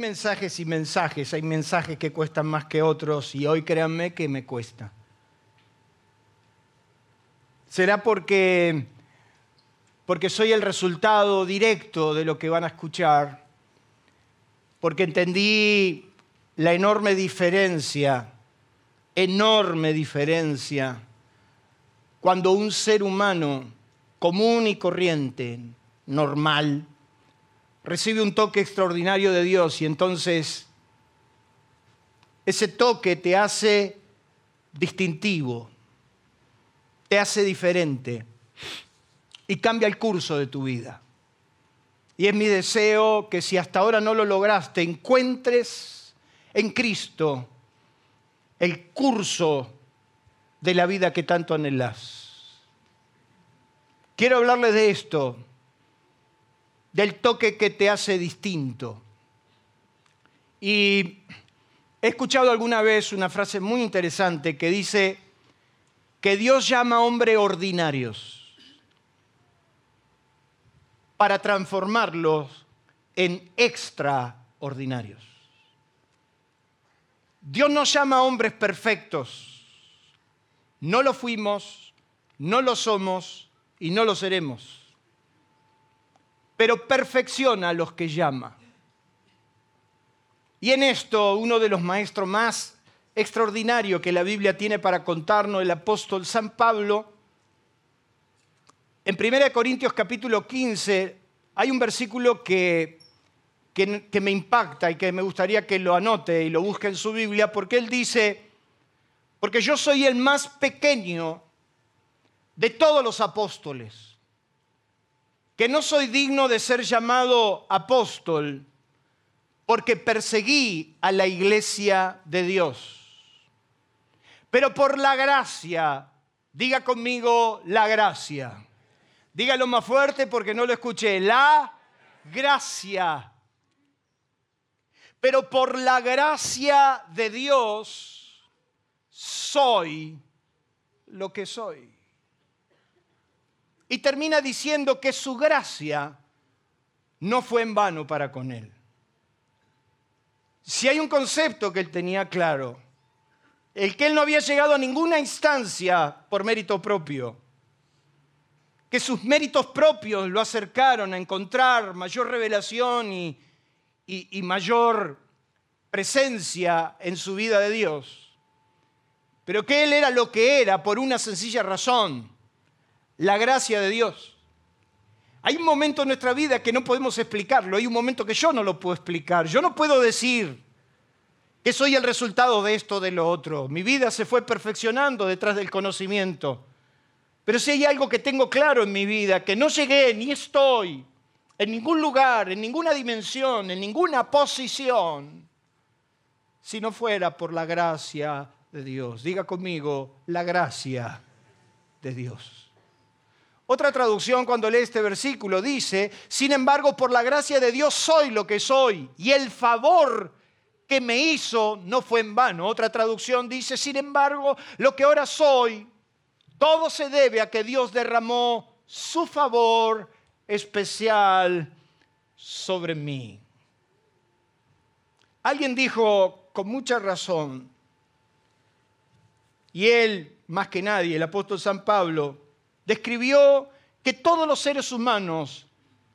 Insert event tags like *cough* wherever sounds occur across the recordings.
Mensajes y mensajes, hay mensajes que cuestan más que otros y hoy créanme que me cuesta. ¿Será porque, porque soy el resultado directo de lo que van a escuchar? Porque entendí la enorme diferencia, enorme diferencia, cuando un ser humano común y corriente, normal, recibe un toque extraordinario de Dios y entonces ese toque te hace distintivo, te hace diferente y cambia el curso de tu vida. Y es mi deseo que si hasta ahora no lo lograste, encuentres en Cristo el curso de la vida que tanto anhelas. Quiero hablarles de esto, del toque que te hace distinto. Y he escuchado alguna vez una frase muy interesante que dice que Dios llama a hombres ordinarios para transformarlos en extraordinarios. Dios nos llama a hombres perfectos. No lo fuimos, no lo somos y no lo seremos pero perfecciona a los que llama. Y en esto, uno de los maestros más extraordinarios que la Biblia tiene para contarnos, el apóstol San Pablo, en 1 Corintios capítulo 15 hay un versículo que, que, que me impacta y que me gustaría que lo anote y lo busque en su Biblia, porque él dice, porque yo soy el más pequeño de todos los apóstoles que no soy digno de ser llamado apóstol porque perseguí a la iglesia de Dios. Pero por la gracia, diga conmigo la gracia. Dígalo más fuerte porque no lo escuché. La gracia. Pero por la gracia de Dios soy lo que soy. Y termina diciendo que su gracia no fue en vano para con él. Si hay un concepto que él tenía claro, el que él no había llegado a ninguna instancia por mérito propio, que sus méritos propios lo acercaron a encontrar mayor revelación y, mayor presencia en su vida de Dios, pero que él era lo que era por una sencilla razón, la gracia de Dios. Hay un momento en nuestra vida que no podemos explicarlo, hay un momento que yo no lo puedo explicar. Yo no puedo decir que soy el resultado de esto o de lo otro. Mi vida se fue perfeccionando detrás del conocimiento. Pero si hay algo que tengo claro en mi vida, que no llegué ni estoy en ningún lugar, en ninguna dimensión, en ninguna posición, si no fuera por la gracia de Dios. Diga conmigo, la gracia de Dios. Otra traducción cuando lee este versículo dice, sin embargo, por la gracia de Dios soy lo que soy y el favor que me hizo no fue en vano. Otra traducción dice, sin embargo, lo que ahora soy, todo se debe a que Dios derramó su favor especial sobre mí. Alguien dijo con mucha razón, y él, más que nadie, el apóstol San Pablo, describió que todos los seres humanos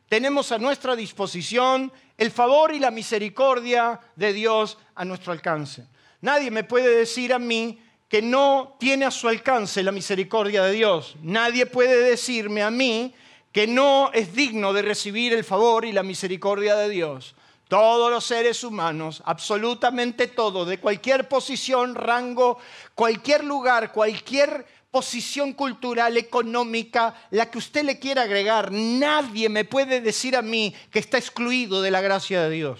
tenemos a nuestra disposición el favor y la misericordia de Dios a nuestro alcance. Nadie me puede decir a mí que no tiene a su alcance la misericordia de Dios. Nadie puede decirme a mí que no es digno de recibir el favor y la misericordia de Dios. Todos los seres humanos, absolutamente todo, de cualquier posición, rango, cualquier lugar, cualquier posición cultural, económica, la que usted le quiera agregar, nadie me puede decir a mí que está excluido de la gracia de Dios.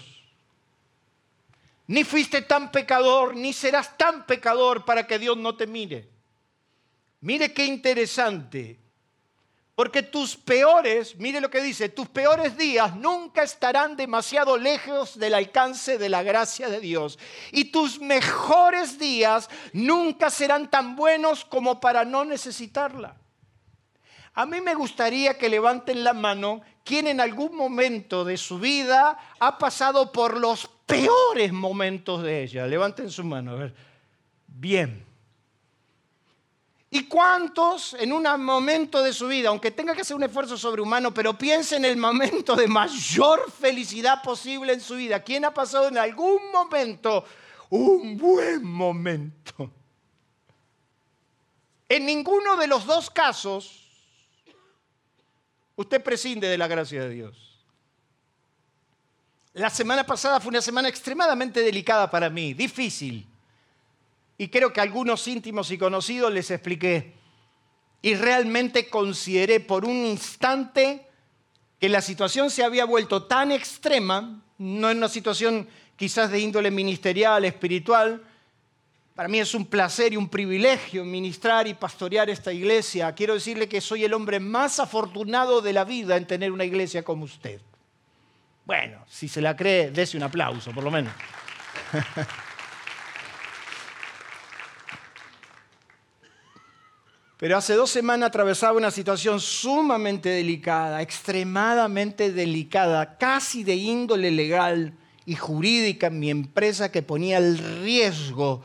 Ni fuiste tan pecador, ni serás tan pecador para que Dios no te mire. Mire qué interesante. Porque tus peores, mire lo que dice, tus peores días nunca estarán demasiado lejos del alcance de la gracia de Dios. Y tus mejores días nunca serán tan buenos como para no necesitarla. A mí me gustaría que levanten la mano quien en algún momento de su vida ha pasado por los peores momentos de ella. Levanten su mano, a ver. Bien. ¿Y cuántos en un momento de su vida, aunque tenga que hacer un esfuerzo sobrehumano, pero piense en el momento de mayor felicidad posible en su vida? ¿Quién ha pasado en algún momento un buen momento? En ninguno de los dos casos usted prescinde de la gracia de Dios. La semana pasada fue una semana extremadamente delicada para mí, difícil. Y creo que a algunos íntimos y conocidos les expliqué. Y realmente consideré por un instante que la situación se había vuelto tan extrema, no en una situación quizás de índole ministerial, espiritual. Para mí es un placer y un privilegio ministrar y pastorear esta iglesia. Quiero decirle que soy el hombre más afortunado de la vida en tener una iglesia como usted. Bueno, si se la cree, dése un aplauso, por lo menos. *laughs* Pero hace dos semanas atravesaba una situación sumamente delicada, extremadamente delicada, casi de índole legal y jurídica en mi empresa que ponía el riesgo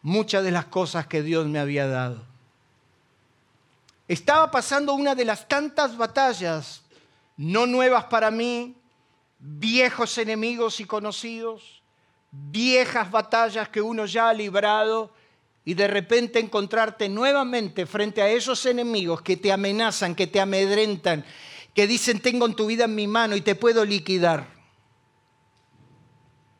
muchas de las cosas que Dios me había dado. Estaba pasando una de las tantas batallas, no nuevas para mí, viejos enemigos y conocidos, viejas batallas que uno ya ha librado y de repente encontrarte nuevamente frente a esos enemigos que te amenazan, que te amedrentan, que dicen tengo en tu vida en mi mano y te puedo liquidar.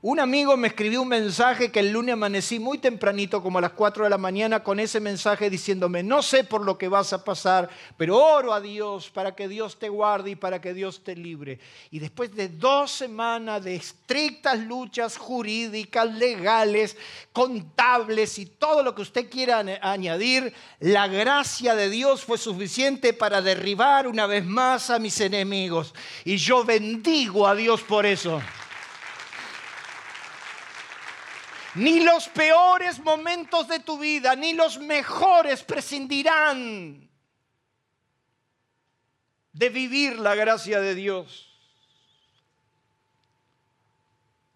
Un amigo me escribió un mensaje que el lunes amanecí muy tempranito, como a las 4 de la mañana, con ese mensaje diciéndome, no sé por lo que vas a pasar, pero oro a Dios para que Dios te guarde y para que Dios te libre. Y después de dos semanas de estrictas luchas jurídicas, legales, contables y todo lo que usted quiera añadir, la gracia de Dios fue suficiente para derribar una vez más a mis enemigos. Y yo bendigo a Dios por eso. Ni los peores momentos de tu vida, ni los mejores prescindirán de vivir la gracia de Dios.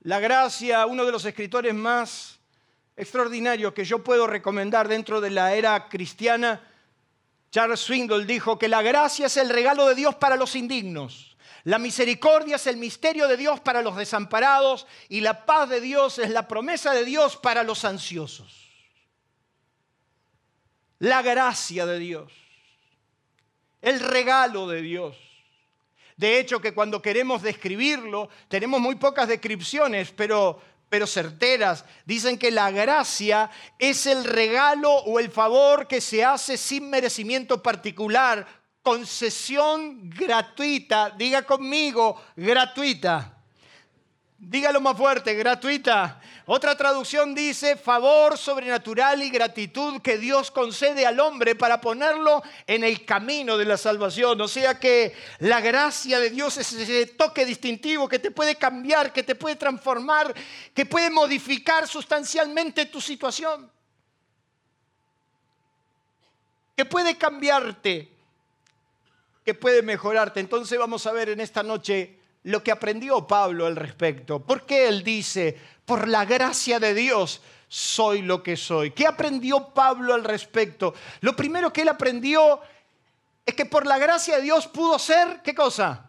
La gracia, uno de los escritores más extraordinarios que yo puedo recomendar dentro de la era cristiana, Charles Swingle dijo que la gracia es el regalo de Dios para los indignos. La misericordia es el misterio de Dios para los desamparados y la paz de Dios es la promesa de Dios para los ansiosos. La gracia de Dios, el regalo de Dios. De hecho, que cuando queremos describirlo, tenemos muy pocas descripciones, pero, pero certeras. Dicen que la gracia es el regalo o el favor que se hace sin merecimiento particular concesión gratuita. Diga conmigo, gratuita. Dígalo más fuerte, gratuita. Otra traducción dice favor sobrenatural y gratitud que Dios concede al hombre para ponerlo en el camino de la salvación. O sea que la gracia de Dios es ese toque distintivo que te puede cambiar, que te puede transformar, que puede modificar sustancialmente tu situación. Que puede cambiarte que puede mejorarte. Entonces vamos a ver en esta noche lo que aprendió Pablo al respecto. ¿Por qué él dice, por la gracia de Dios soy lo que soy? ¿Qué aprendió Pablo al respecto? Lo primero que él aprendió es que por la gracia de Dios pudo ser, ¿qué cosa?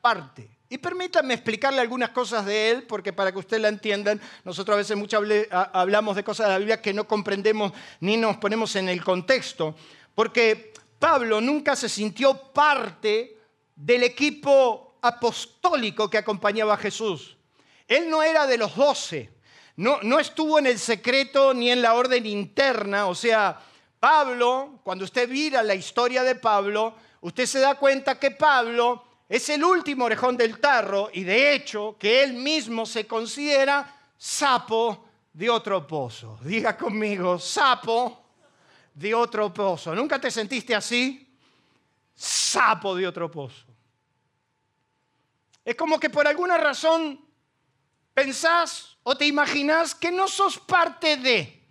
Parte. Y permítanme explicarle algunas cosas de él, porque para que ustedes la entiendan, nosotros a veces mucho hablamos de cosas de la Biblia que no comprendemos ni nos ponemos en el contexto. Porque Pablo nunca se sintió parte del equipo apostólico que acompañaba a Jesús. Él no era de los doce, no, no estuvo en el secreto ni en la orden interna. O sea, Pablo, cuando usted mira la historia de Pablo, usted se da cuenta que Pablo es el último orejón del tarro y de hecho que él mismo se considera sapo de otro pozo. Diga conmigo, sapo de otro pozo. ¿Nunca te sentiste así? Sapo de otro pozo. Es como que por alguna razón pensás o te imaginás que no sos parte de,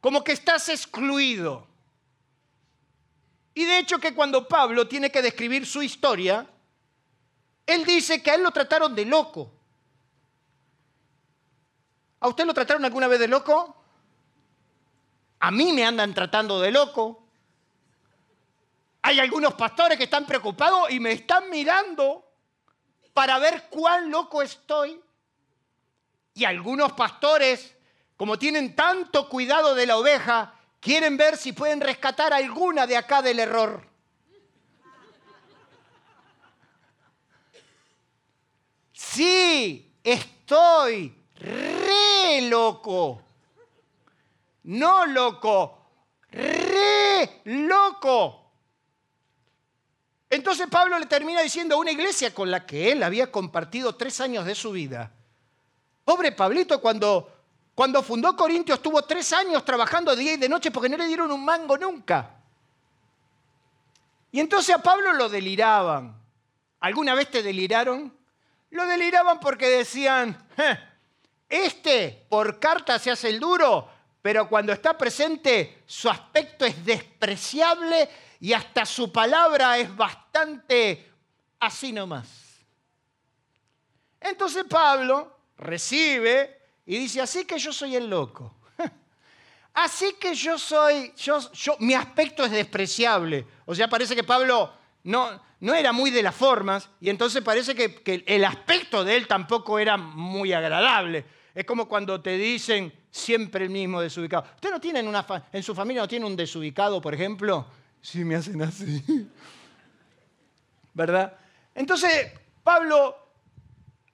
como que estás excluido. Y de hecho que cuando Pablo tiene que describir su historia, él dice que a él lo trataron de loco. ¿A usted lo trataron alguna vez de loco? A mí me andan tratando de loco. Hay algunos pastores que están preocupados y me están mirando para ver cuán loco estoy. Y algunos pastores, como tienen tanto cuidado de la oveja, quieren ver si pueden rescatar alguna de acá del error. Sí, estoy re loco. No loco, re loco. Entonces Pablo le termina diciendo a una iglesia con la que él había compartido tres años de su vida. Pobre Pablito, cuando, cuando fundó Corintios estuvo tres años trabajando día y de noche porque no le dieron un mango nunca. Y entonces a Pablo lo deliraban. ¿Alguna vez te deliraron? Lo deliraban porque decían, este por carta se hace el duro, pero cuando está presente su aspecto es despreciable y hasta su palabra es bastante así nomás. Entonces Pablo recibe y dice, así que yo soy el loco. *laughs* Así que yo soy, yo, yo, mi aspecto es despreciable. O sea, parece que Pablo no, no era muy de las formas y entonces parece que, que el aspecto de él tampoco era muy agradable. Es como cuando te dicen siempre el mismo desubicado. ¿Usted no tiene una en su familia no tiene un desubicado, por ejemplo? Sí, me hacen así. *laughs* ¿Verdad? Entonces, Pablo,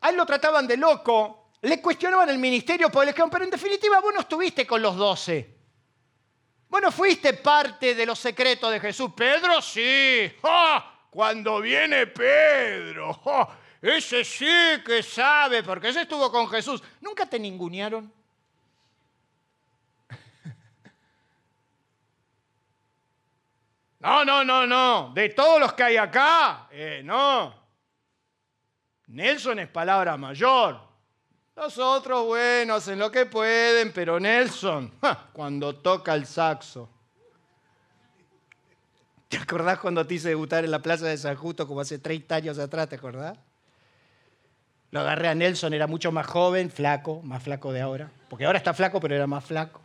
a él lo trataban de loco, le cuestionaban el ministerio, por el pero en definitiva vos no estuviste con los doce. Vos no fuiste parte de los secretos de Jesús. Pedro sí. Cuando viene Pedro. *laughs* Ese sí que sabe, porque ese estuvo con Jesús. ¿Nunca te ningunearon? No, no, no, no. De todos los que hay acá, eh, no. Nelson es palabra mayor. Los otros, bueno, hacen lo que pueden, pero Nelson, *laughs* cuando toca el saxo. *laughs* ¿Te acordás cuando te hice debutar en la Plaza de San Justo como hace 30 años atrás? ¿Te acordás? Lo agarré a Nelson, era mucho más joven, flaco, más flaco de ahora. Porque ahora está flaco, pero era más flaco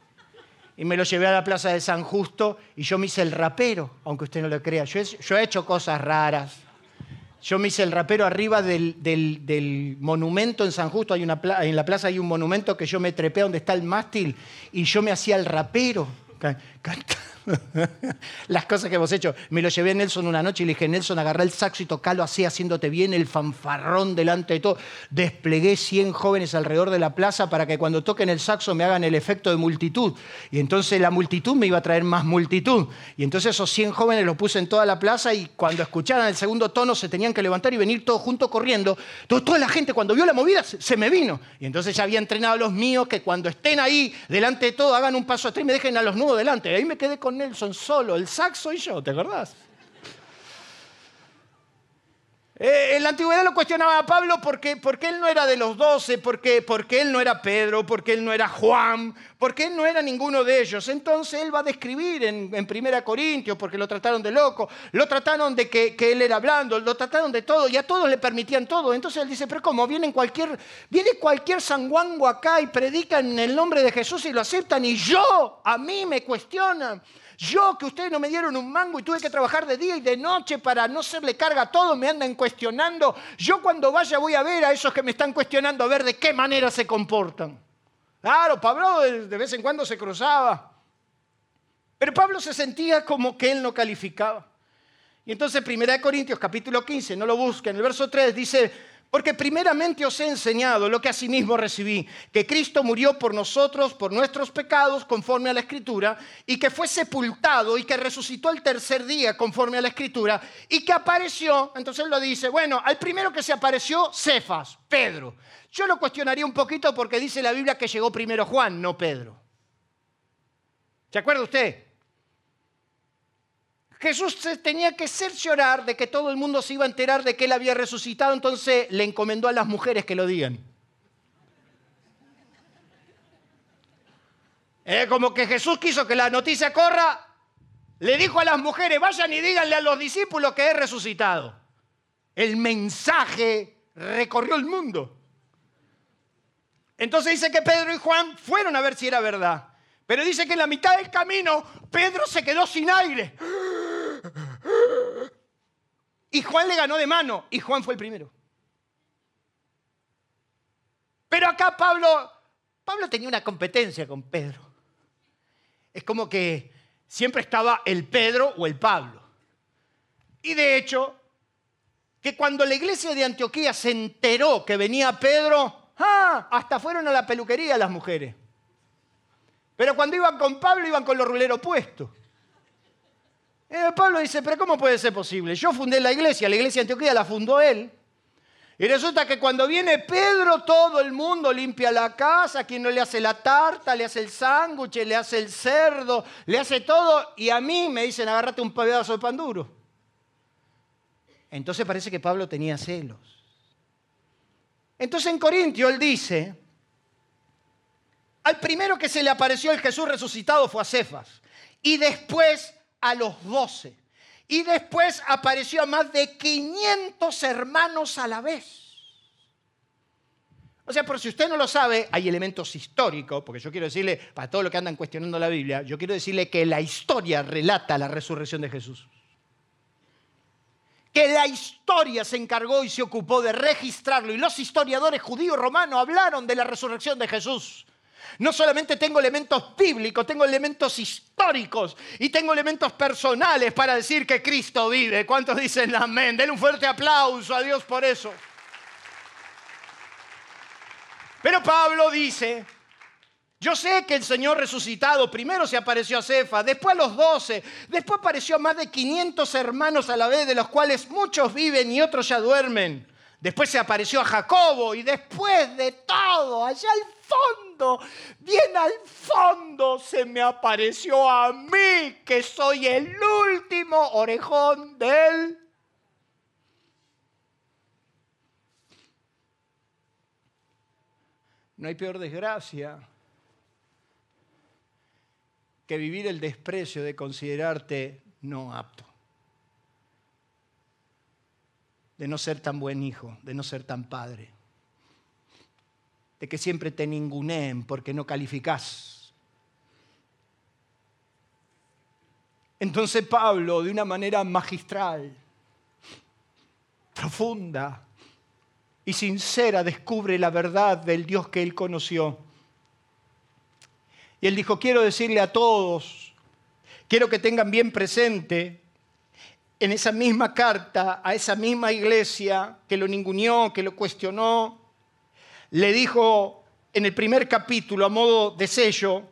y me lo llevé a la Plaza de San Justo y yo me hice el rapero, aunque usted no lo crea. Yo he, hecho cosas raras. Yo me hice el rapero arriba del, monumento en San Justo. Hay una, en la plaza hay un monumento que yo me trepé donde está el mástil y yo me hacía el rapero. *laughs* Las cosas que hemos hecho. Me lo llevé a Nelson una noche y le dije, Nelson, agarrá el saxo y tocalo así, haciéndote bien el fanfarrón delante de todo. Desplegué 100 jóvenes alrededor de la plaza para que cuando toquen el saxo me hagan el efecto de multitud. Y entonces la multitud me iba a traer más multitud. Y entonces esos 100 jóvenes los puse en toda la plaza y cuando escucharan el segundo tono se tenían que levantar y venir todos juntos corriendo. toda la gente cuando vio la movida se, me vino. Y entonces ya había entrenado a los míos que cuando estén ahí delante de todo hagan un paso atrás y me dejen a los nudos delante. Ahí me quedé con Nelson solo, el saxo y yo, ¿te acordás? Eh, en la antigüedad lo cuestionaba a Pablo porque, porque él no era de los doce, porque, porque él no era Pedro, porque él no era Juan, porque él no era ninguno de ellos. Entonces él va a describir en, en Primera Corintios, porque lo trataron de loco, lo trataron de que, él era blando, lo trataron de todo, y a todos le permitían todo. Entonces él dice, pero ¿cómo? Viene cualquier, viene cualquier sanguango acá y predican en el nombre de Jesús y lo aceptan, y yo, a mí me cuestionan. Yo que ustedes no me dieron un mango y tuve que trabajar de día y de noche para no serle carga a todo, me andan cuestionando. Yo cuando vaya voy a ver a esos que me están cuestionando a ver de qué manera se comportan. Claro, Pablo de vez en cuando se cruzaba. Pero Pablo se sentía como que él no calificaba. Y entonces 1 Corintios capítulo 15, no lo busquen, el verso 3 dice, Porque primeramente os he enseñado lo que asimismo recibí, que Cristo murió por nosotros, por nuestros pecados, conforme a la Escritura, y que fue sepultado y que resucitó el tercer día, conforme a la Escritura, y que apareció, entonces lo dice, bueno, al primero que se apareció, Cefas, Pedro. Yo lo cuestionaría un poquito porque dice la Biblia que llegó primero Juan, no Pedro. ¿Se acuerda usted? Jesús tenía que cerciorar de que todo el mundo se iba a enterar de que él había resucitado, entonces le encomendó a las mujeres que lo digan. Eh, como que Jesús quiso que la noticia corra, le dijo a las mujeres, vayan y díganle a los discípulos que he resucitado. El mensaje recorrió el mundo. Entonces dice que Pedro y Juan fueron a ver si era verdad. Pero dice que en la mitad del camino Pedro se quedó sin aire. *gasps* Y Juan le ganó de mano y Juan fue el primero. Pero acá Pablo, Pablo tenía una competencia con Pedro. Es como que siempre estaba el Pedro o el Pablo. Y de hecho, que cuando la iglesia de Antioquía se enteró que venía Pedro, ¡ah! hasta fueron a la peluquería las mujeres. Pero cuando iban con Pablo iban con los ruleros puestos. Eh, Pablo dice, pero ¿cómo puede ser posible? Yo fundé la iglesia, la iglesia de Antioquía la fundó él. Y resulta que cuando viene Pedro, todo el mundo limpia la casa, quien no le hace la tarta, le hace el sándwich, le hace el cerdo, le hace todo, y a mí me dicen, agárrate un pedazo de pan duro. Entonces parece que Pablo tenía celos. Entonces en Corintio él dice, al primero que se le apareció el Jesús resucitado fue a Cefas, y después a los doce. Y después apareció a más de 500 hermanos a la vez. O sea, por si usted no lo sabe, hay elementos históricos, porque yo quiero decirle, para todos los que andan cuestionando la Biblia, yo quiero decirle que la historia relata la resurrección de Jesús. Que la historia se encargó y se ocupó de registrarlo. Y los historiadores judíos romanos hablaron de la resurrección de Jesús. No solamente tengo elementos bíblicos, tengo elementos históricos y tengo elementos personales para decir que Cristo vive. ¿Cuántos dicen amén? Denle un fuerte aplauso a Dios por eso. Pero Pablo dice, yo sé que el Señor resucitado primero se apareció a Cefa, después a los doce, después apareció a más de 500 hermanos a la vez, de los cuales muchos viven y otros ya duermen. Después se apareció a Jacobo y después de todo, allá al fondo, bien al fondo, se me apareció a mí, que soy el último orejón de él. No hay peor desgracia que vivir el desprecio de considerarte no apto. de no ser tan buen hijo, de no ser tan padre, de que siempre te ninguneen porque no calificás. Entonces Pablo, de una manera magistral, profunda y sincera, descubre la verdad del Dios que él conoció. Y él dijo, quiero decirle a todos, quiero que tengan bien presente en esa misma carta a esa misma iglesia que lo ninguneó, que lo cuestionó, le dijo en el primer capítulo a modo de sello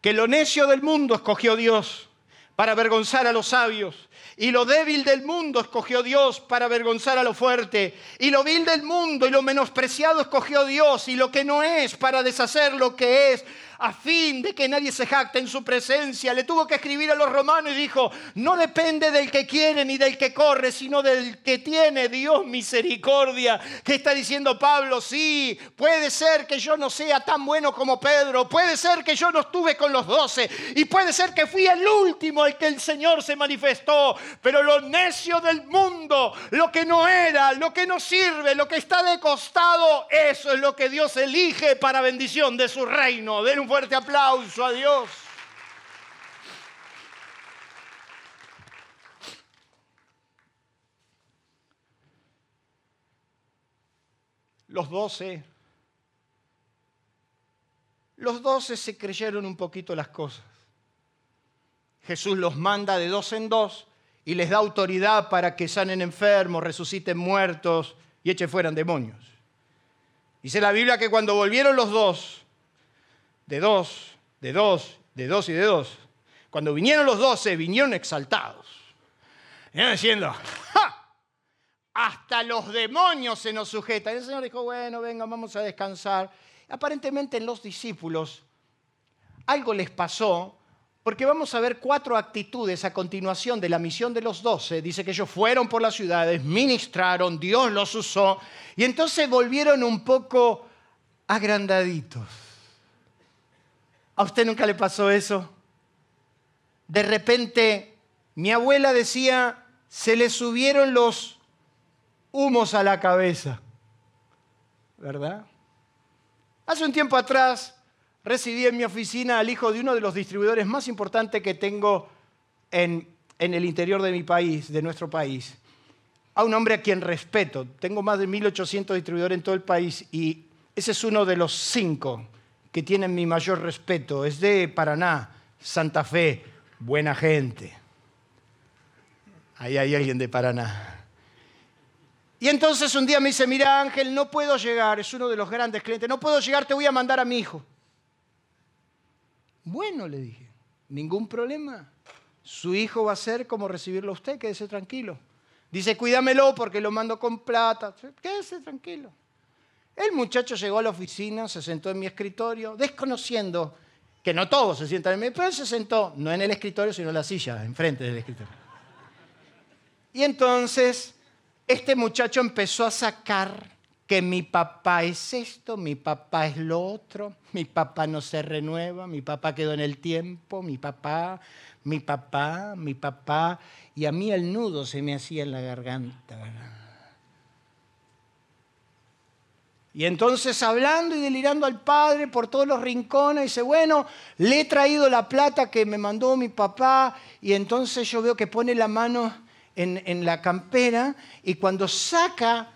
que lo necio del mundo escogió Dios para avergonzar a los sabios. Y lo débil del mundo escogió Dios para avergonzar a lo fuerte. Y lo vil del mundo y lo menospreciado escogió Dios. Y lo que no es para deshacer lo que es a fin de que nadie se jacte en su presencia. Le tuvo que escribir a los romanos y dijo, no depende del que quiere ni del que corre, sino del que tiene Dios misericordia. ¿Qué está diciendo Pablo? Sí, puede ser que yo no sea tan bueno como Pedro, puede ser que yo no estuve con los doce y puede ser que fui el último al que el Señor se manifestó, pero lo necio del mundo, lo que no era, lo que no sirve, lo que está de costado, eso es lo que Dios elige para bendición de su reino. Den un fuerte aplauso a Dios. Los doce, los doce se creyeron un poquito las cosas. Jesús los manda de dos en dos y les da autoridad para que sanen enfermos, resuciten muertos y eche fuera demonios. Dice la Biblia que cuando volvieron los dos, de dos, de dos, de dos y de dos, cuando vinieron los doce, vinieron exaltados. Vinieron diciendo, ¡ja! Hasta los demonios se nos sujetan. El Señor dijo, bueno, venga, vamos a descansar. Aparentemente en los discípulos algo les pasó porque vamos a ver cuatro actitudes a continuación de la misión de los doce. Dice que ellos fueron por las ciudades, ministraron, Dios los usó, y entonces volvieron un poco agrandaditos. ¿A usted nunca le pasó eso? De repente, mi abuela decía, se le subieron los humos a la cabeza. ¿Verdad? Hace un tiempo atrás recibí en mi oficina al hijo de uno de los distribuidores más importantes que tengo en, el interior de mi país, de nuestro país. A un hombre a quien respeto. Tengo más de 1.800 distribuidores en todo el país y ese es uno de los cinco que tienen mi mayor respeto. Es de Paraná, Santa Fe, buena gente. Ahí hay alguien de Paraná. Y entonces un día me dice, mira Ángel, no puedo llegar, es uno de los grandes clientes, no puedo llegar, te voy a mandar a mi hijo. Bueno, le dije, ningún problema. Su hijo va a ser como recibirlo a usted, quédese tranquilo. Dice, cuídamelo porque lo mando con plata. Quédese tranquilo. El muchacho llegó a la oficina, se sentó en mi escritorio, desconociendo que no todos se sientan en mi, pero él se sentó, no en el escritorio, sino en la silla, enfrente del escritorio. Y entonces, este muchacho empezó a sacar que mi papá es esto, mi papá es lo otro, mi papá no se renueva, mi papá quedó en el tiempo, mi papá, mi papá, mi papá, y a mí el nudo se me hacía en la garganta. Y entonces hablando y delirando al padre por todos los rincones, dice, bueno, le he traído la plata que me mandó mi papá, y entonces yo veo que pone la mano en, en la campera y cuando saca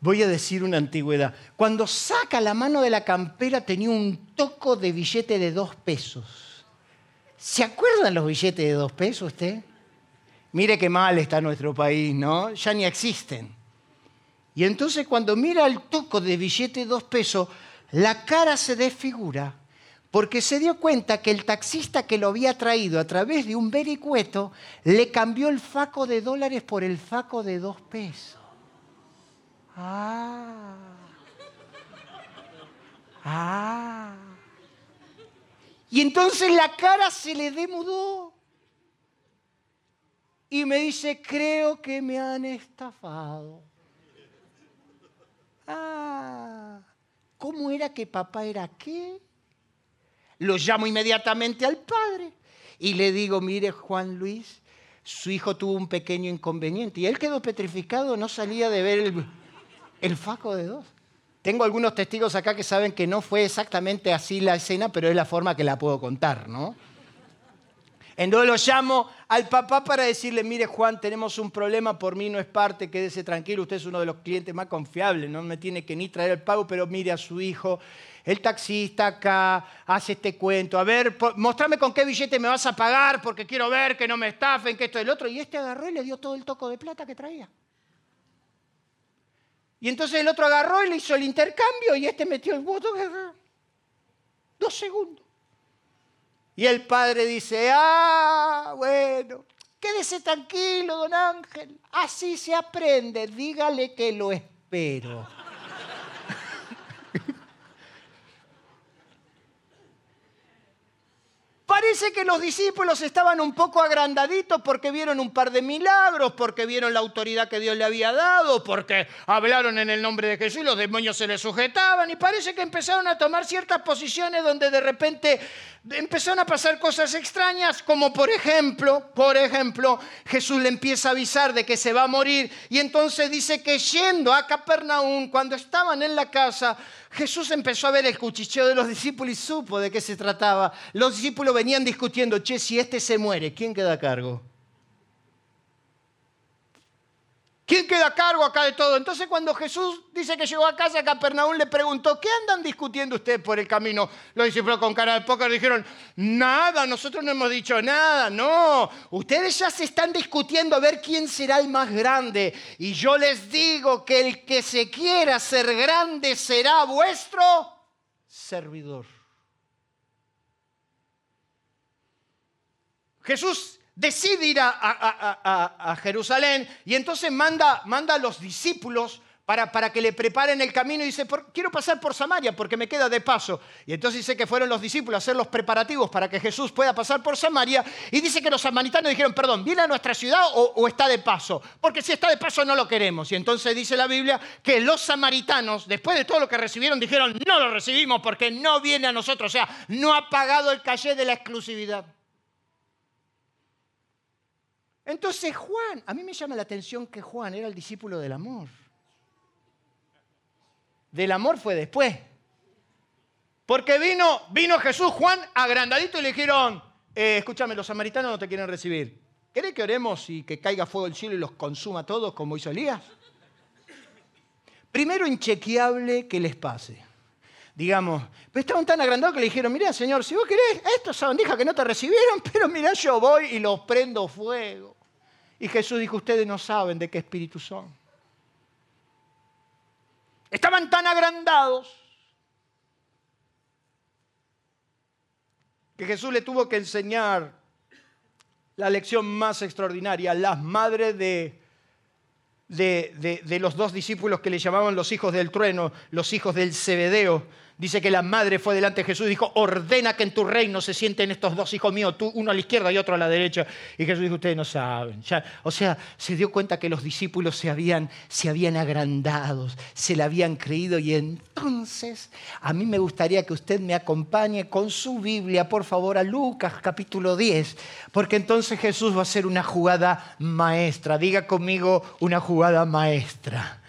Voy a decir una antigüedad. Cuando saca la mano de la campera tenía un toco de billete de dos pesos. ¿Se acuerdan los billetes de dos pesos usted? Mire qué mal está nuestro país, ¿no? Ya ni existen. Y entonces cuando mira el toco de billete de dos pesos, la cara se desfigura porque se dio cuenta que el taxista que lo había traído a través de un vericueto le cambió el faco de dólares por el faco de dos pesos. Ah. Ah. Y entonces la cara se le demudó. Y me dice, creo que me han estafado. Ah, ¿cómo era que papá era qué? Lo llamo inmediatamente al padre y le digo, mire Juan Luis, su hijo tuvo un pequeño inconveniente y él quedó petrificado, no salía de ver el, el faco de dos. Tengo algunos testigos acá que saben que no fue exactamente así la escena, pero es la forma que la puedo contar, ¿no? Entonces lo llamo al papá para decirle, mire Juan, tenemos un problema, por mí no es parte, quédese tranquilo, usted es uno de los clientes más confiables, no me tiene que ni traer el pago, pero mire a su hijo, el taxista acá hace este cuento, a ver, mostrame con qué billete me vas a pagar, porque quiero ver que no me estafen, que esto y el otro, y este agarró y le dio todo el toco de plata que traía. Y entonces el otro agarró y le hizo el intercambio y este metió el voto. Dos segundos. Y el padre dice, ah, bueno, quédese tranquilo, don Ángel. Así se aprende. Dígale que lo espero. Parece que los discípulos estaban un poco agrandaditos porque vieron un par de milagros, porque vieron la autoridad que Dios le había dado, porque hablaron en el nombre de Jesús y los demonios se les sujetaban. Y parece que empezaron a tomar ciertas posiciones donde de repente empezaron a pasar cosas extrañas, como por ejemplo, por ejemplo, Jesús le empieza a avisar de que se va a morir y entonces dice que yendo a Capernaum, cuando estaban en la casa, Jesús empezó a ver el cuchicheo de los discípulos y supo de qué se trataba. Los discípulos venían discutiendo, che, si este se muere, ¿quién queda a cargo? ¿Quién queda a cargo acá de todo? Entonces cuando Jesús dice que llegó a casa, Capernaum le preguntó, ¿qué andan discutiendo ustedes por el camino? Los discípulos con cara de póker dijeron, nada, nosotros no hemos dicho nada, no. Ustedes ya se están discutiendo a ver quién será el más grande. Y yo les digo que el que se quiera ser grande será vuestro servidor. Jesús decide ir a, Jerusalén y entonces manda, manda a los discípulos para, para, que le preparen el camino y dice, quiero pasar por Samaria porque me queda de paso. Y entonces dice que fueron los discípulos a hacer los preparativos para que Jesús pueda pasar por Samaria. Y dice que los samaritanos dijeron, perdón, ¿viene a nuestra ciudad o, o está de paso? Porque si está de paso no lo queremos. Y entonces dice la Biblia que los samaritanos, después de todo lo que recibieron, dijeron, no lo recibimos porque no viene a nosotros. O sea, no ha pagado el calle de la exclusividad. Entonces Juan, a mí me llama la atención que Juan era el discípulo del amor. Del amor fue después. Porque vino, vino Jesús, Juan, agrandadito y le dijeron, eh, escúchame, los samaritanos no te quieren recibir. ¿Querés que oremos y que caiga fuego del cielo y los consuma todos como hizo Elías? Primero inchequeable que les pase. Digamos, pero estaban tan agrandados que le dijeron, mira Señor, si vos querés, estos sabandijas que no te recibieron, *laughs* pero mira, yo voy y los prendo fuego. Y Jesús dijo, ustedes no saben de qué espíritu son. Estaban tan agrandados que Jesús le tuvo que enseñar la lección más extraordinaria. Las madres de, de, de, los dos discípulos que le llamaban los hijos del trueno, los hijos del Cebedeo, Dice que la madre fue delante de Jesús y dijo, ordena que en tu reino se sienten estos dos hijos míos, tú, uno a la izquierda y otro a la derecha. Y Jesús dijo, ustedes no saben. o sea, se dio cuenta que los discípulos se habían, se habían agrandado, se la habían creído. Y entonces, a mí me gustaría que usted me acompañe con su Biblia, por favor, a Lucas capítulo 10, porque entonces Jesús va a hacer una jugada maestra. Diga conmigo una jugada maestra.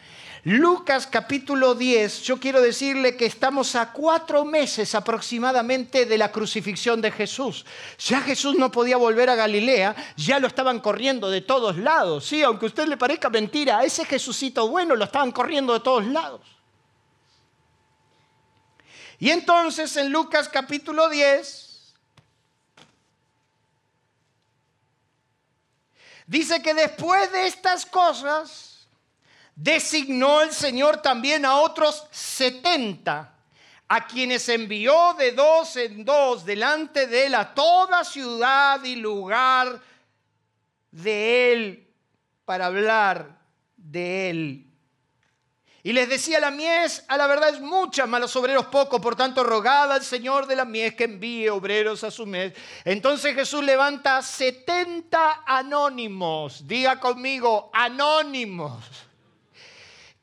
Lucas capítulo 10, yo quiero decirle que estamos a cuatro meses aproximadamente de la crucifixión de Jesús. Ya Jesús no podía volver a Galilea, ya lo estaban corriendo de todos lados. Sí, aunque a usted le parezca mentira, ese Jesucito bueno lo estaban corriendo de todos lados. Y entonces en Lucas capítulo 10 dice que después de estas cosas, designó el Señor también a otros setenta, a quienes envió de dos en dos delante de él a toda ciudad y lugar de él para hablar de él. Y les decía, la mies a la verdad es mucha, malos obreros poco, por tanto rogad al Señor de la mies que envíe obreros a su mies. Entonces Jesús levanta 70 anónimos, diga conmigo, anónimos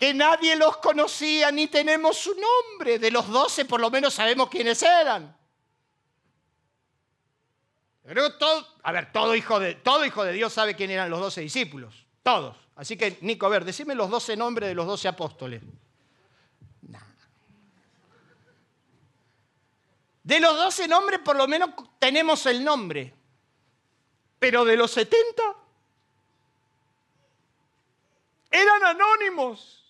que nadie los conocía ni tenemos su nombre. De los doce por lo menos sabemos quiénes eran. Creo todo, a ver, todo hijo, de, todo hijo de Dios sabe quién eran los doce discípulos. Todos. Así que, Nico, a ver, decime los doce nombres de los doce apóstoles. De los doce nombres por lo menos tenemos el nombre. Pero de los setenta eran anónimos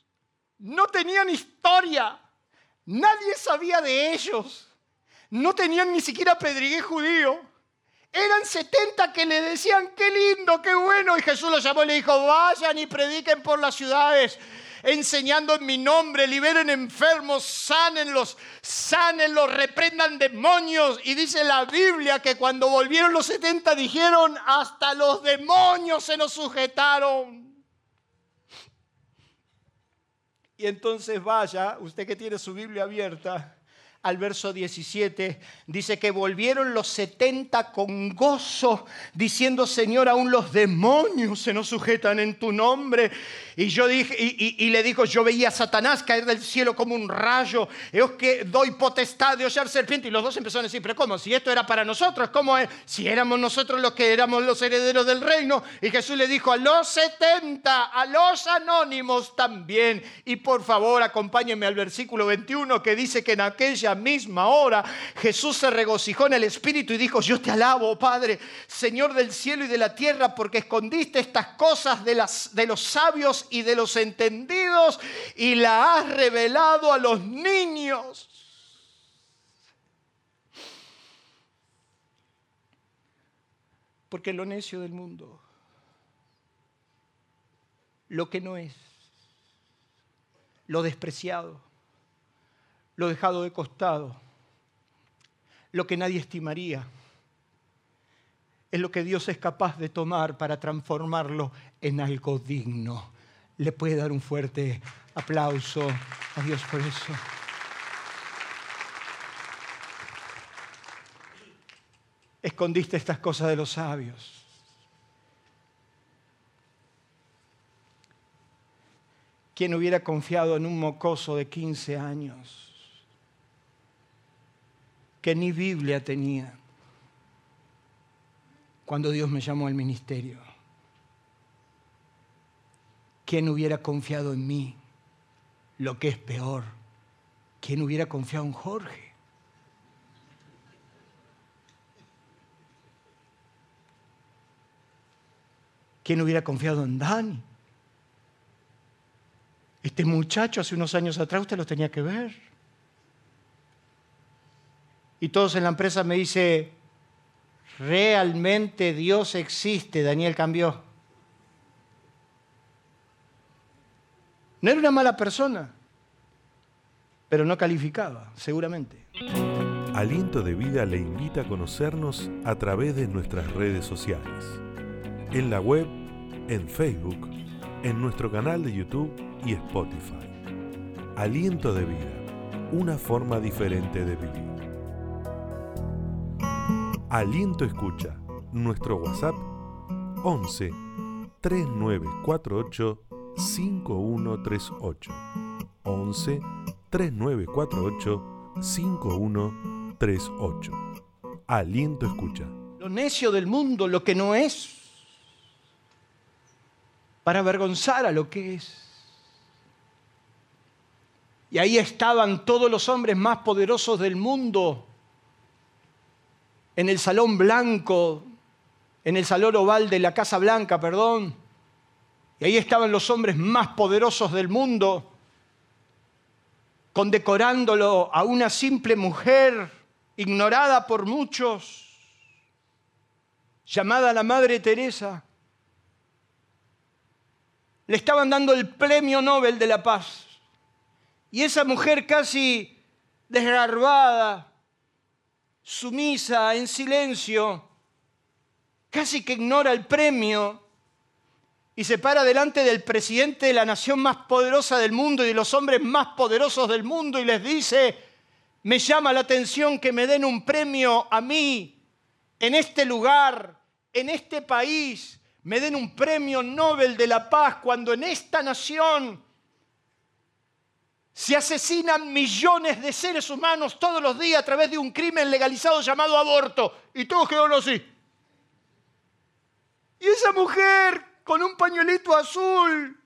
no tenían historia, nadie sabía de ellos, no tenían ni siquiera pedrigué judío. Eran 70 que le decían, qué lindo, qué bueno. Y Jesús los llamó y le dijo, vayan y prediquen por las ciudades, enseñando en mi nombre, liberen enfermos, sánenlos, sánenlos, reprendan demonios. Y dice la Biblia que cuando volvieron los 70 dijeron, hasta los demonios se nos sujetaron. Y entonces vaya, usted que tiene su Biblia abierta, al verso 17, dice que volvieron los 70 con gozo, diciendo, Señor, aún los demonios se nos sujetan en tu nombre. Y yo dije, y, le dijo, yo veía a Satanás caer del cielo como un rayo, es que doy potestad de hollar serpiente. Y los dos empezaron a decir, pero ¿cómo? Si esto era para nosotros, ¿cómo es? Si éramos nosotros los que éramos los herederos del reino. Y Jesús le dijo, a los 70, a los anónimos también. Y por favor, acompáñenme al versículo 21 que dice que en aquella misma hora Jesús se regocijó en el Espíritu y dijo, yo te alabo, Padre, Señor del cielo y de la tierra, porque escondiste estas cosas de, de los sabios y de los entendidos y la has revelado a los niños. Porque lo necio del mundo, lo que no es, lo despreciado, lo dejado de costado, lo que nadie estimaría, es lo que Dios es capaz de tomar para transformarlo en algo digno. Le puede dar un fuerte aplauso a Dios por eso. escondiste estas cosas de los sabios. ¿Quién hubiera confiado en un mocoso de 15 años que ni Biblia tenía cuando Dios me llamó al ministerio? ¿Quién hubiera confiado en mí? Lo que es peor, ¿quién hubiera confiado en Jorge? ¿Quién hubiera confiado en Dani? Este muchacho hace unos años atrás usted lo tenía que ver. Y todos en la empresa me dicen, realmente Dios existe, Daniel cambió. No era una mala persona, pero no calificaba, seguramente. Aliento de Vida le invita a conocernos a través de nuestras redes sociales en la web, en Facebook, en nuestro canal de YouTube y Spotify. Aliento de vida, una forma diferente de vivir. Aliento Escucha, nuestro WhatsApp 11 3948 5138. 11 3948 5138. Aliento Escucha. Lo necio del mundo, lo que no es para avergonzar a lo que es. Y ahí estaban todos los hombres más poderosos del mundo, en el salón blanco, en el salón oval de la Casa Blanca, perdón. Y ahí estaban los hombres más poderosos del mundo, condecorándolo a una simple mujer ignorada por muchos, llamada la Madre Teresa le estaban dando el premio Nobel de la Paz. Y esa mujer casi desgarbada, sumisa, en silencio, casi que ignora el premio y se para delante del presidente de la nación más poderosa del mundo y de los hombres más poderosos del mundo y les dice, me llama la atención que me den un premio a mí en este lugar, en este país, me den un premio Nobel de la Paz cuando en esta nación se asesinan millones de seres humanos todos los días a través de un crimen legalizado llamado aborto. Y todos quedaron así. Y esa mujer con un pañuelito azul,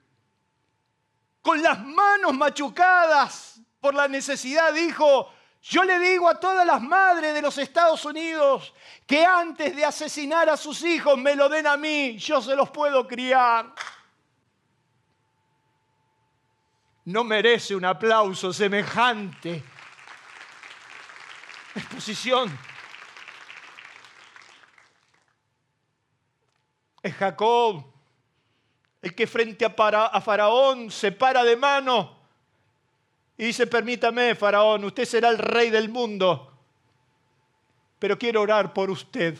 con las manos machucadas por la necesidad, dijo, yo le digo a todas las madres de los Estados Unidos que antes de asesinar a sus hijos me lo den a mí, yo se los puedo criar. No merece un aplauso semejante exposición. Es Jacob el que frente a, Faraón se para de mano y dice, permítame, faraón, usted será el rey del mundo, pero quiero orar por usted.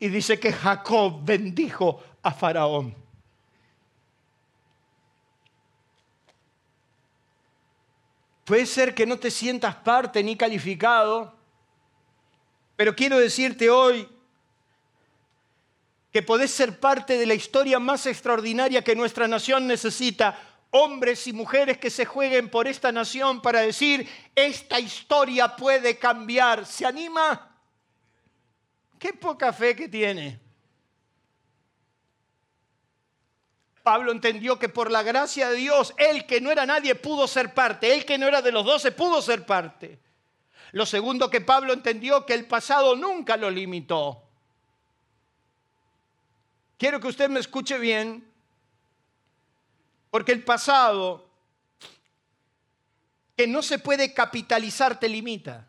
Y dice que Jacob bendijo a faraón. Puede ser que no te sientas parte ni calificado, pero quiero decirte hoy que podés ser parte de la historia más extraordinaria que nuestra nación necesita hombres y mujeres que se jueguen por esta nación para decir, esta historia puede cambiar. ¿Se anima? Qué poca fe que tiene. Pablo entendió que por la gracia de Dios, él que no era nadie pudo ser parte, él que no era de los doce pudo ser parte. Lo segundo que Pablo entendió que el pasado nunca lo limitó. Quiero que usted me escuche bien, porque el pasado que no se puede capitalizar te limita.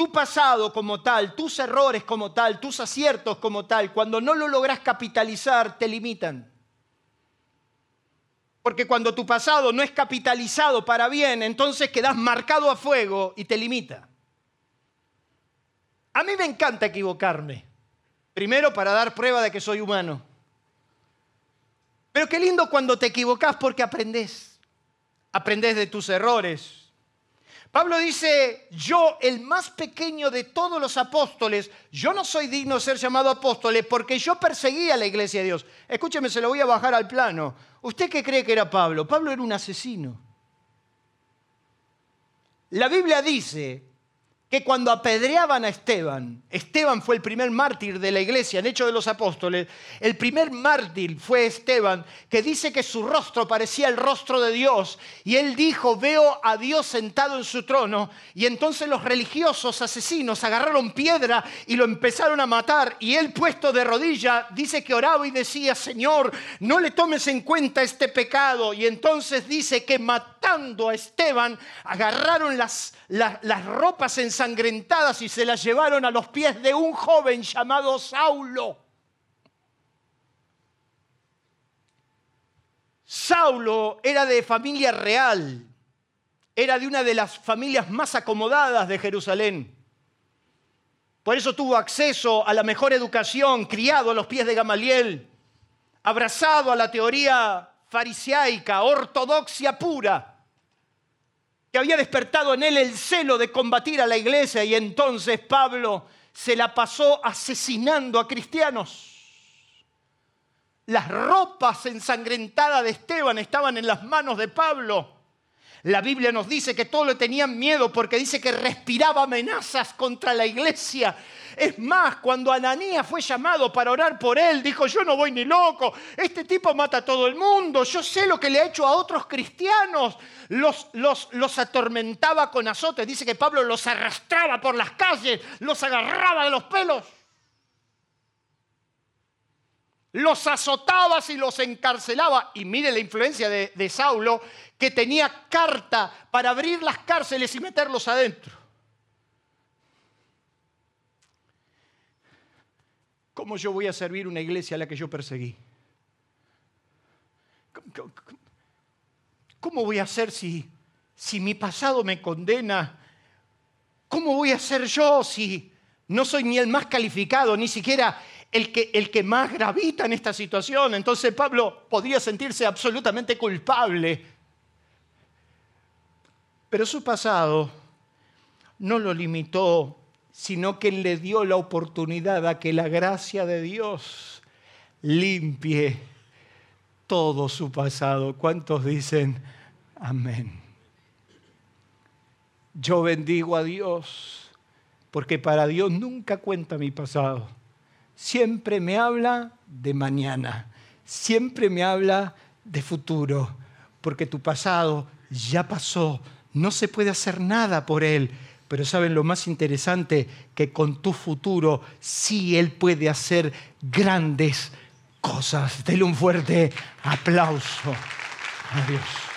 Tu pasado como tal, tus errores como tal, tus aciertos como tal, cuando no lo logras capitalizar, te limitan. Porque cuando tu pasado no es capitalizado para bien, entonces quedas marcado a fuego y te limita. A mí me encanta equivocarme. Primero para dar prueba de que soy humano. Pero qué lindo cuando te equivocas porque aprendes. Aprendes de tus errores, Pablo dice, yo, el más pequeño de todos los apóstoles, yo no soy digno de ser llamado apóstol porque yo perseguía a la iglesia de Dios. Escúcheme, se lo voy a bajar al plano. ¿Usted qué cree que era Pablo? Pablo era un asesino. La Biblia dice que cuando apedreaban a Esteban, Esteban fue el primer mártir de la iglesia en Hechos de los Apóstoles, el primer mártir fue Esteban, que dice que su rostro parecía el rostro de Dios, y él dijo, veo a Dios sentado en su trono, y entonces los religiosos asesinos agarraron piedra y lo empezaron a matar, y él puesto de rodilla, dice que oraba y decía, Señor, no le tomes en cuenta este pecado, y entonces dice que matando a Esteban, agarraron las, las, ropas en y se las llevaron a los pies de un joven llamado Saulo. Saulo era de familia real, era de una de las familias más acomodadas de Jerusalén. Por eso tuvo acceso a la mejor educación, criado a los pies de Gamaliel, abrazado a la teoría farisaica, ortodoxia pura que había despertado en él el celo de combatir a la iglesia y entonces Pablo se la pasó asesinando a cristianos. Las ropas ensangrentadas de Esteban estaban en las manos de Pablo. La Biblia nos dice que todos le tenían miedo porque dice que respiraba amenazas contra la iglesia. Es más, cuando Ananías fue llamado para orar por él, dijo, yo no voy ni loco, este tipo mata a todo el mundo, yo sé lo que le ha hecho a otros cristianos, los, los, los atormentaba con azotes, dice que Pablo los arrastraba por las calles, los agarraba de los pelos los azotaba y los encarcelaba. Y mire la influencia de, Saulo, que tenía carta para abrir las cárceles y meterlos adentro. ¿Cómo yo voy a servir una iglesia a la que yo perseguí? ¿Cómo voy a hacer si, si mi pasado me condena? ¿Cómo voy a ser yo si no soy ni el más calificado, ni siquiera el que, el que más gravita en esta situación? Entonces Pablo podría sentirse absolutamente culpable. Pero su pasado no lo limitó sino que le dio la oportunidad a que la gracia de Dios limpie todo su pasado. ¿Cuántos dicen amén? Yo bendigo a Dios porque para Dios nunca cuenta mi pasado. Siempre me habla de mañana, siempre me habla de futuro, porque tu pasado ya pasó, no se puede hacer nada por él. Pero saben lo más interesante, que con tu futuro sí Él puede hacer grandes cosas. Dele un fuerte aplauso a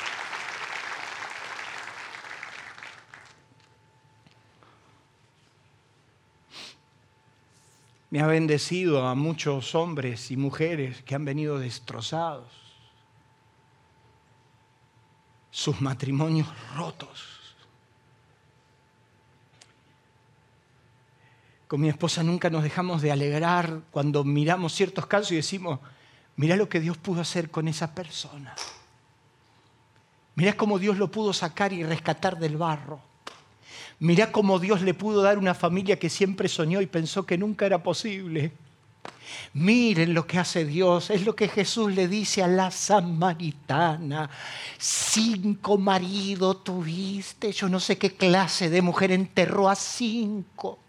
Me ha bendecido a muchos hombres y mujeres que han venido destrozados, sus matrimonios rotos con mi esposa nunca nos dejamos de alegrar cuando miramos ciertos casos y decimos, mira lo que Dios pudo hacer con esa persona. Mira cómo Dios lo pudo sacar y rescatar del barro. Mira cómo Dios le pudo dar una familia que siempre soñó y pensó que nunca era posible. Miren lo que hace Dios, es lo que Jesús le dice a la samaritana. Cinco maridos tuviste, yo no sé qué clase de mujer enterró a cinco.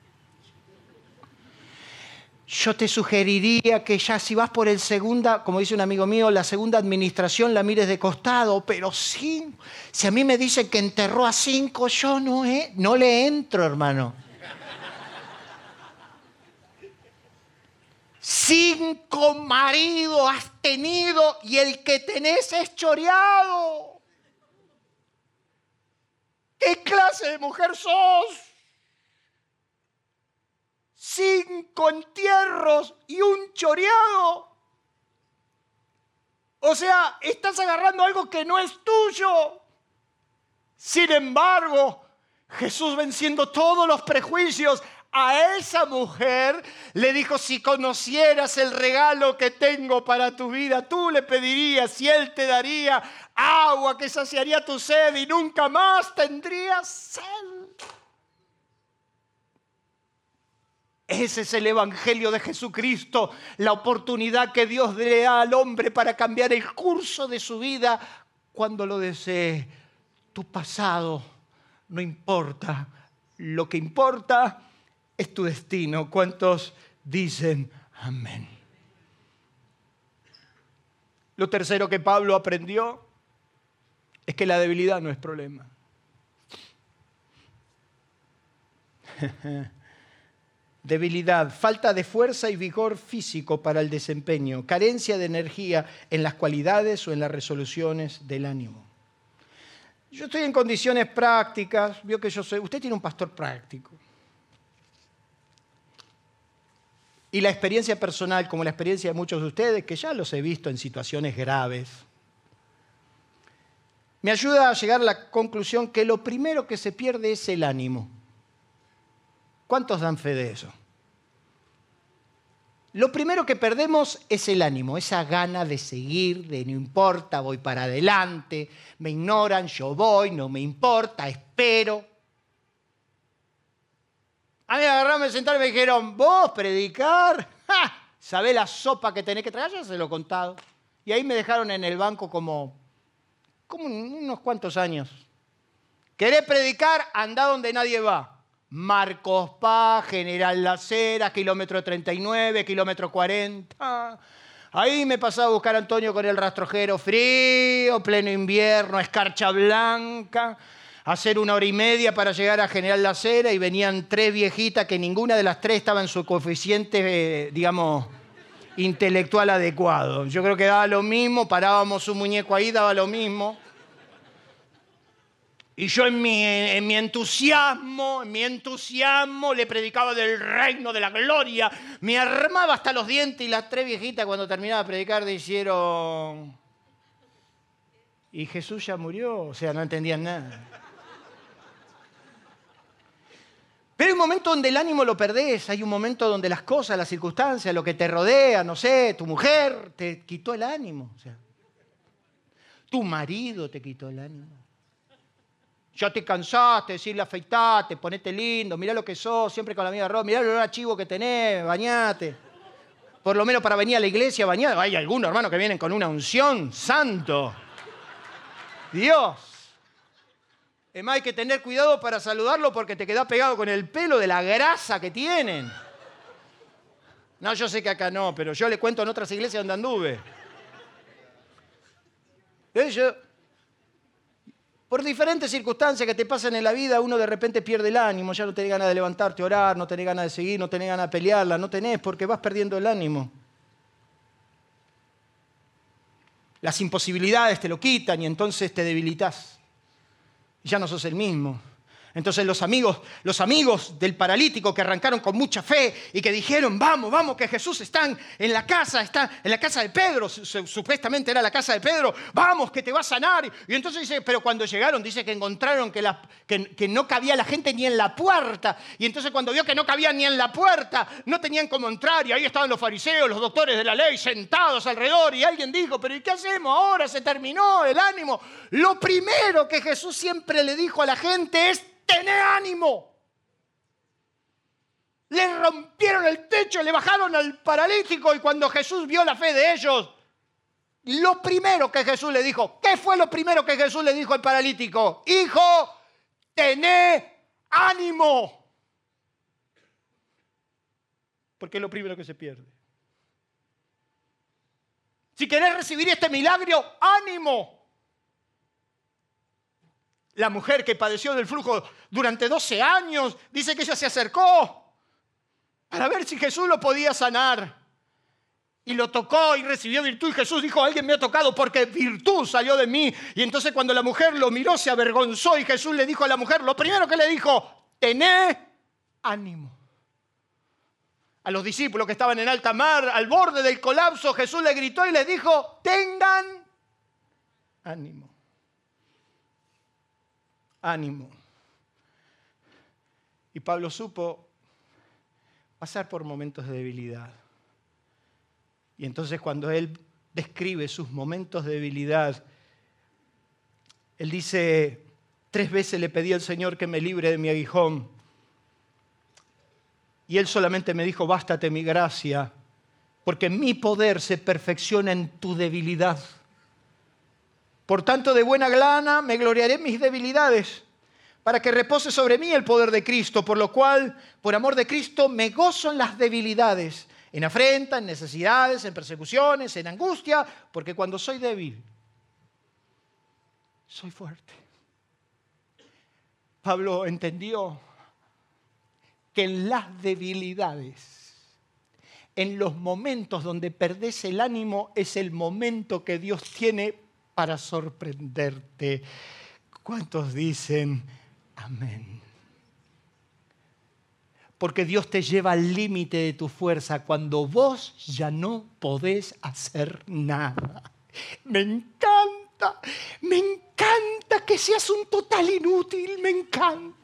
Yo te sugeriría que ya si vas por el segunda, como dice un amigo mío, la segunda administración la mires de costado, pero sí, si a mí me dicen que enterró a cinco, yo no, eh, no le entro, hermano. Cinco maridos has tenido y el que tenés es choreado. ¿Qué clase de mujer sos? Cinco entierros y un choreado. O sea, estás agarrando algo que no es tuyo. Sin embargo, Jesús venciendo todos los prejuicios, a esa mujer le dijo, si conocieras el regalo que tengo para tu vida, tú le pedirías y él te daría agua que saciaría tu sed y nunca más tendrías sed. Ese es el Evangelio de Jesucristo, la oportunidad que Dios le da al hombre para cambiar el curso de su vida cuando lo desee. Tu pasado no importa, lo que importa es tu destino. ¿Cuántos dicen amén? Lo tercero que Pablo aprendió es que la debilidad no es problema. *laughs* debilidad, falta de fuerza y vigor físico para el desempeño, carencia de energía en las cualidades o en las resoluciones del ánimo. Yo estoy en condiciones prácticas, vio que yo soy, usted tiene un pastor práctico. Y la experiencia personal, como la experiencia de muchos de ustedes, que ya los he visto en situaciones graves, me ayuda a llegar a la conclusión que lo primero que se pierde es el ánimo. ¿Cuántos dan fe de eso? Lo primero que perdemos es el ánimo, esa gana de seguir, de no importa, voy para adelante, me ignoran, yo voy, no me importa, espero. A mí me agarraron, me sentaron y me dijeron, vos predicar, *laughs* ¡Ja! ¿sabés la sopa que tenés que traer? Ya se lo he contado. Y ahí me dejaron en el banco como, como unos cuantos años. ¿Querés predicar? Anda donde nadie va. Marcos Paz, General Las Heras, kilómetro 39, kilómetro 40. Ahí me pasaba a buscar a Antonio con el rastrojero frío, pleno invierno, escarcha blanca, hacer una hora y media para llegar a General Las Heras y venían tres viejitas que ninguna de las tres estaba en su coeficiente, eh, digamos, intelectual adecuado. Yo creo que daba lo mismo, parábamos un muñeco ahí, daba lo mismo. Y yo en mi, en mi, entusiasmo, en mi entusiasmo le predicaba del reino, de la gloria. Me armaba hasta los dientes y las tres viejitas cuando terminaba de predicar dijeron, y Jesús ya murió, o sea, no entendían nada. Pero hay un momento donde el ánimo lo perdés, hay un momento donde las cosas, las circunstancias, lo que te rodea, no sé, tu mujer te quitó el ánimo. O sea, tu marido te quitó el ánimo. Ya te cansaste, decirle afeitate, ponete lindo, mirá lo que sos, siempre con la misma ropa, mirá el archivo que tenés, bañate. Por lo menos para venir a la iglesia bañado. Hay algunos hermanos que vienen con una unción, santo. Dios. Es más, hay que tener cuidado para saludarlo porque te queda pegado con el pelo de la grasa que tienen. No, yo sé que acá no, pero yo le cuento en otras iglesias donde anduve. Yo, por diferentes circunstancias que te pasan en la vida, uno de repente pierde el ánimo, ya no tenés ganas de levantarte orar, no tenés ganas de seguir, no tenés ganas de pelearla, no tenés porque vas perdiendo el ánimo. Las imposibilidades te lo quitan y entonces te debilitas. Ya no sos el mismo. Entonces los amigos, los amigos del paralítico que arrancaron con mucha fe y que dijeron, vamos, vamos, que Jesús está en la casa, está en la casa de Pedro, supuestamente era la casa de Pedro, vamos, que te va a sanar. Y entonces dice, pero cuando llegaron, dice que encontraron que, no cabía la gente ni en la puerta. Y entonces cuando vio que no cabía ni en la puerta, no tenían cómo entrar. Y ahí estaban los fariseos, los doctores de la ley, sentados alrededor. Y alguien dijo, pero ¿y qué hacemos ahora? Se terminó el ánimo. Lo primero que Jesús siempre le dijo a la gente es, tené ánimo. Le rompieron el techo, le bajaron al paralítico y cuando Jesús vio la fe de ellos, lo primero que Jesús le dijo, ¿qué fue lo primero que Jesús le dijo al paralítico? Hijo, tené ánimo. porque es lo primero que se pierde. Si querés recibir este milagro, ánimo. La mujer que padeció del flujo durante 12 años, dice que ella se acercó para ver si Jesús lo podía sanar. Y lo tocó y recibió virtud. Y Jesús dijo, alguien me ha tocado porque virtud salió de mí. Y entonces cuando la mujer lo miró, se avergonzó y Jesús le dijo a la mujer, lo primero que le dijo, tené ánimo. A los discípulos que estaban en alta mar, al borde del colapso, Jesús le gritó y les dijo, tengan ánimo. Ánimo. Y Pablo supo pasar por momentos de debilidad. Y entonces cuando él describe sus momentos de debilidad, él dice, tres veces le pedí al Señor que me libre de mi aguijón. Y él solamente me dijo, bástate mi gracia, porque mi poder se perfecciona en tu debilidad. Por tanto, de buena glana me gloriaré en mis debilidades, para que repose sobre mí el poder de Cristo, por lo cual, por amor de Cristo, me gozo en las debilidades en afrenta, en necesidades, en persecuciones, en angustia, porque cuando soy débil, soy fuerte. Pablo entendió que en las debilidades, en los momentos donde perdés el ánimo, es el momento que Dios tiene para sorprenderte. ¿Cuántos dicen amén? porque Dios te lleva al límite de tu fuerza cuando vos ya no podés hacer nada. Me encanta, me encanta que seas un total inútil, me encanta.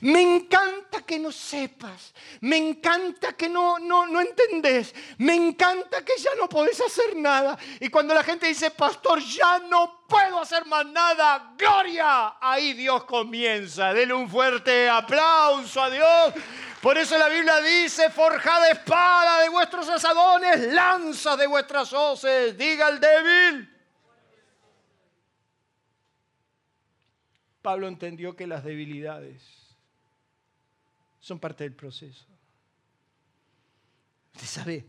Me encanta que no sepas, me encanta que no, no, no entendés, me encanta que ya no podés hacer nada. Y cuando la gente dice, pastor, ya no puedo hacer más nada, gloria, ahí Dios comienza. Denle un fuerte aplauso a Dios. Por eso la Biblia dice, forjada espada de vuestros asadones, lanzas de vuestras hoces, diga el débil. Pablo entendió que las debilidades son parte del proceso. Usted sabe,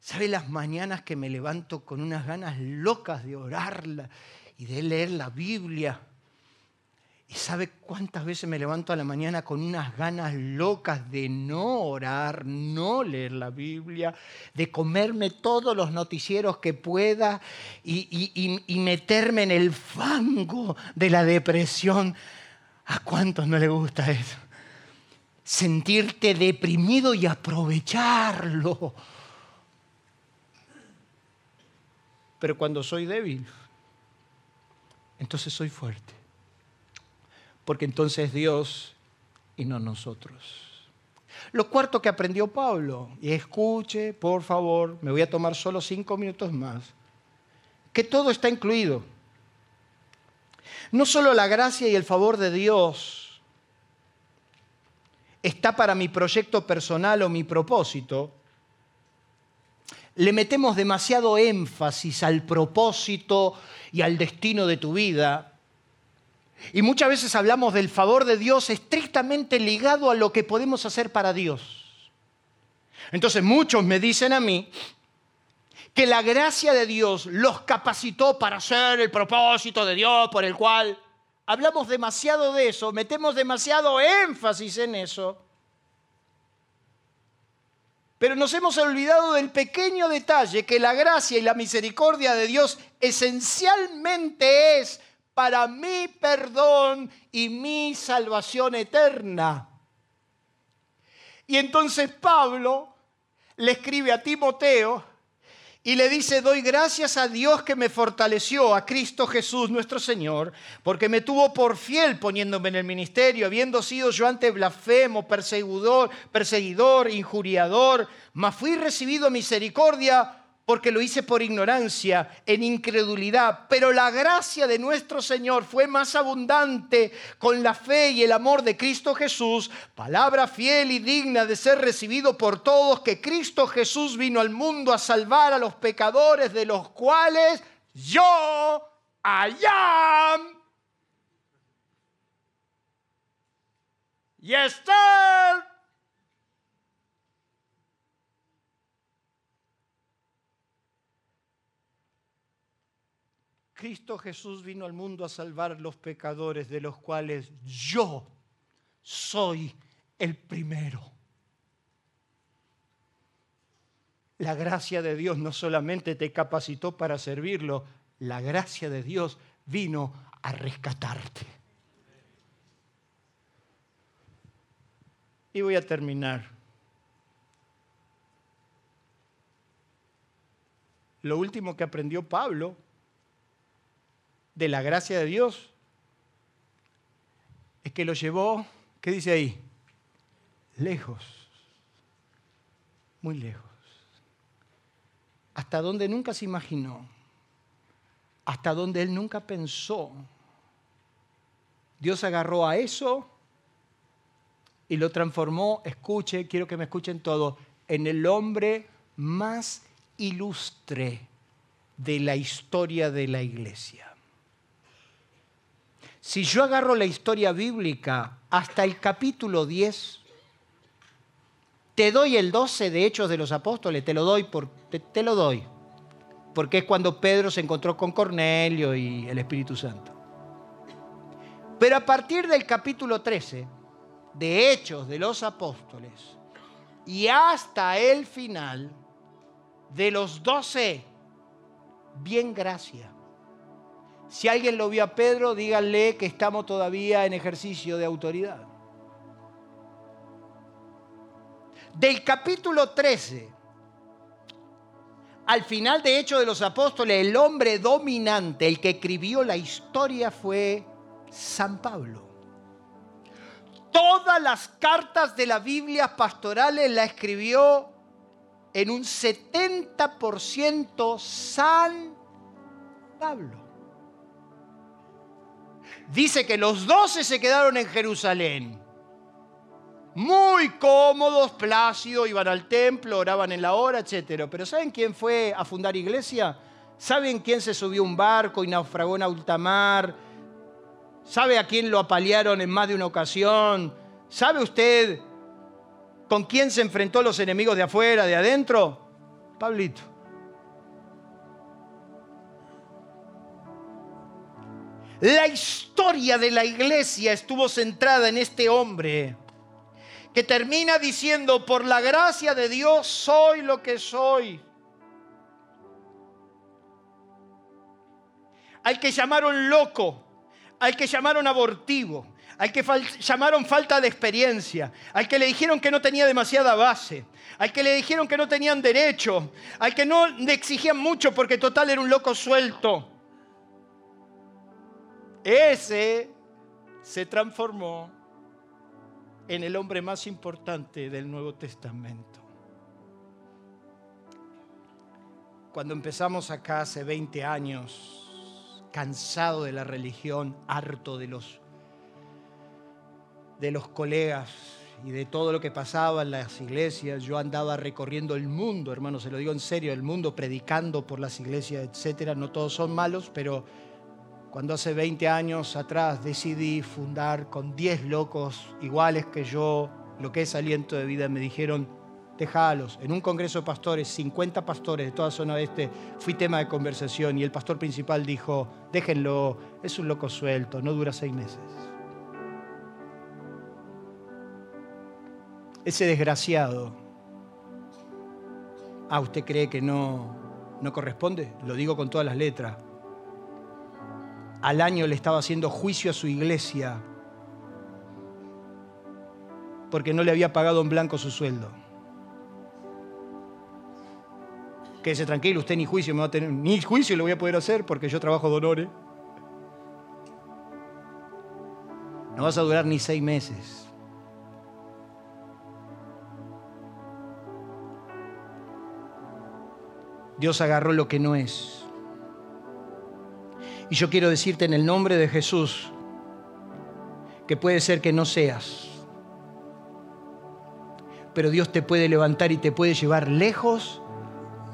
sabe las mañanas que me levanto con unas ganas locas de orarla y de leer la Biblia. ¿Y sabe cuántas veces me levanto a la mañana con unas ganas locas de no orar, no leer la Biblia, de comerme todos los noticieros que pueda y, y meterme en el fango de la depresión? ¿A cuántos no le gusta eso? sentirte deprimido y aprovecharlo. Pero cuando soy débil, entonces soy fuerte. Porque entonces Dios y no nosotros. Lo cuarto que aprendió Pablo, y escuche, por favor, me voy a tomar solo cinco minutos más, que todo está incluido. No solo la gracia y el favor de Dios, está para mi proyecto personal o mi propósito, le metemos demasiado énfasis al propósito y al destino de tu vida. Y muchas veces hablamos del favor de Dios estrictamente ligado a lo que podemos hacer para Dios. Entonces muchos me dicen a mí que la gracia de Dios los capacitó para hacer el propósito de Dios por el cual hablamos demasiado de eso, metemos demasiado énfasis en eso, pero nos hemos olvidado del pequeño detalle que la gracia y la misericordia de Dios esencialmente es para mi perdón y mi salvación eterna. Y entonces Pablo le escribe a Timoteo y le dice, doy gracias a Dios que me fortaleció, a Cristo Jesús nuestro Señor, porque me tuvo por fiel poniéndome en el ministerio, habiendo sido yo antes blasfemo, perseguidor, perseguidor, injuriador, mas fui recibido misericordia porque lo hice por ignorancia, en incredulidad, pero la gracia de nuestro Señor fue más abundante con la fe y el amor de Cristo Jesús, palabra fiel y digna de ser recibido por todos, que Cristo Jesús vino al mundo a salvar a los pecadores, de los cuales yo allá. Y Esther Cristo Jesús vino al mundo a salvar los pecadores, de los cuales yo soy el primero. La gracia de Dios no solamente te capacitó para servirlo, la gracia de Dios vino a rescatarte. Y voy a terminar. Lo último que aprendió Pablo de la gracia de Dios es que lo llevó, ¿qué dice ahí? Lejos, muy lejos, hasta donde nunca se imaginó, hasta donde él nunca pensó. Dios agarró a eso y lo transformó, escuche, quiero que me escuchen todo, en el hombre más ilustre de la historia de la iglesia. Si yo agarro la historia bíblica hasta el capítulo 10, te doy el 12 de Hechos de los Apóstoles, te lo doy, te, lo doy, porque es cuando Pedro se encontró con Cornelio y el Espíritu Santo. Pero a partir del capítulo 13 de Hechos de los Apóstoles y hasta el final de los 12, bien gracia. Si alguien lo vio a Pedro, díganle que estamos todavía en ejercicio de autoridad. Del capítulo 13 al final de Hechos de los Apóstoles, el hombre dominante, el que escribió la historia fue San Pablo. Todas las cartas de la Biblia pastorales la escribió en un 70% San Pablo. Dice que los doce se quedaron en Jerusalén muy cómodos, plácidos, iban al templo, oraban en la hora, etc. Pero ¿saben quién fue a fundar iglesia? ¿Saben quién se subió a un barco y naufragó en alta mar? ¿Sabe a quién lo apalearon en más de una ocasión? ¿Sabe usted con quién se enfrentó los enemigos de afuera, de adentro? Pablito. La historia de la iglesia estuvo centrada en este hombre que termina diciendo, por la gracia de Dios soy lo que soy. Al que llamaron loco, al que llamaron abortivo, al que llamaron falta de experiencia, al que le dijeron que no tenía demasiada base, al que le dijeron que no tenían derecho, al que no le exigían mucho porque total era un loco suelto. Ese se transformó en el hombre más importante del Nuevo Testamento. Cuando empezamos acá hace 20 años, cansado de la religión, harto de los, de los colegas y de todo lo que pasaba en las iglesias, yo andaba recorriendo el mundo, hermano, se lo digo en serio, el mundo predicando por las iglesias, etcétera. No todos son malos, pero cuando hace 20 años atrás decidí fundar con 10 locos iguales que yo lo que es aliento de vida, me dijeron, dejalos. En un congreso de pastores, 50 pastores de toda zona oeste, fui tema de conversación y el pastor principal dijo, déjenlo, es un loco suelto, no dura seis meses. Ese desgraciado, ¿ah, usted cree que no, no corresponde? Lo digo con todas las letras al año le estaba haciendo juicio a su iglesia porque no le había pagado en blanco su sueldo. Quédese tranquilo, usted ni juicio me va a tener, ni juicio le voy a poder hacer porque yo trabajo de honores. No vas a durar ni seis meses. Dios agarró lo que no es y yo quiero decirte en el nombre de Jesús que puede ser que no seas, pero Dios te puede levantar y te puede llevar lejos,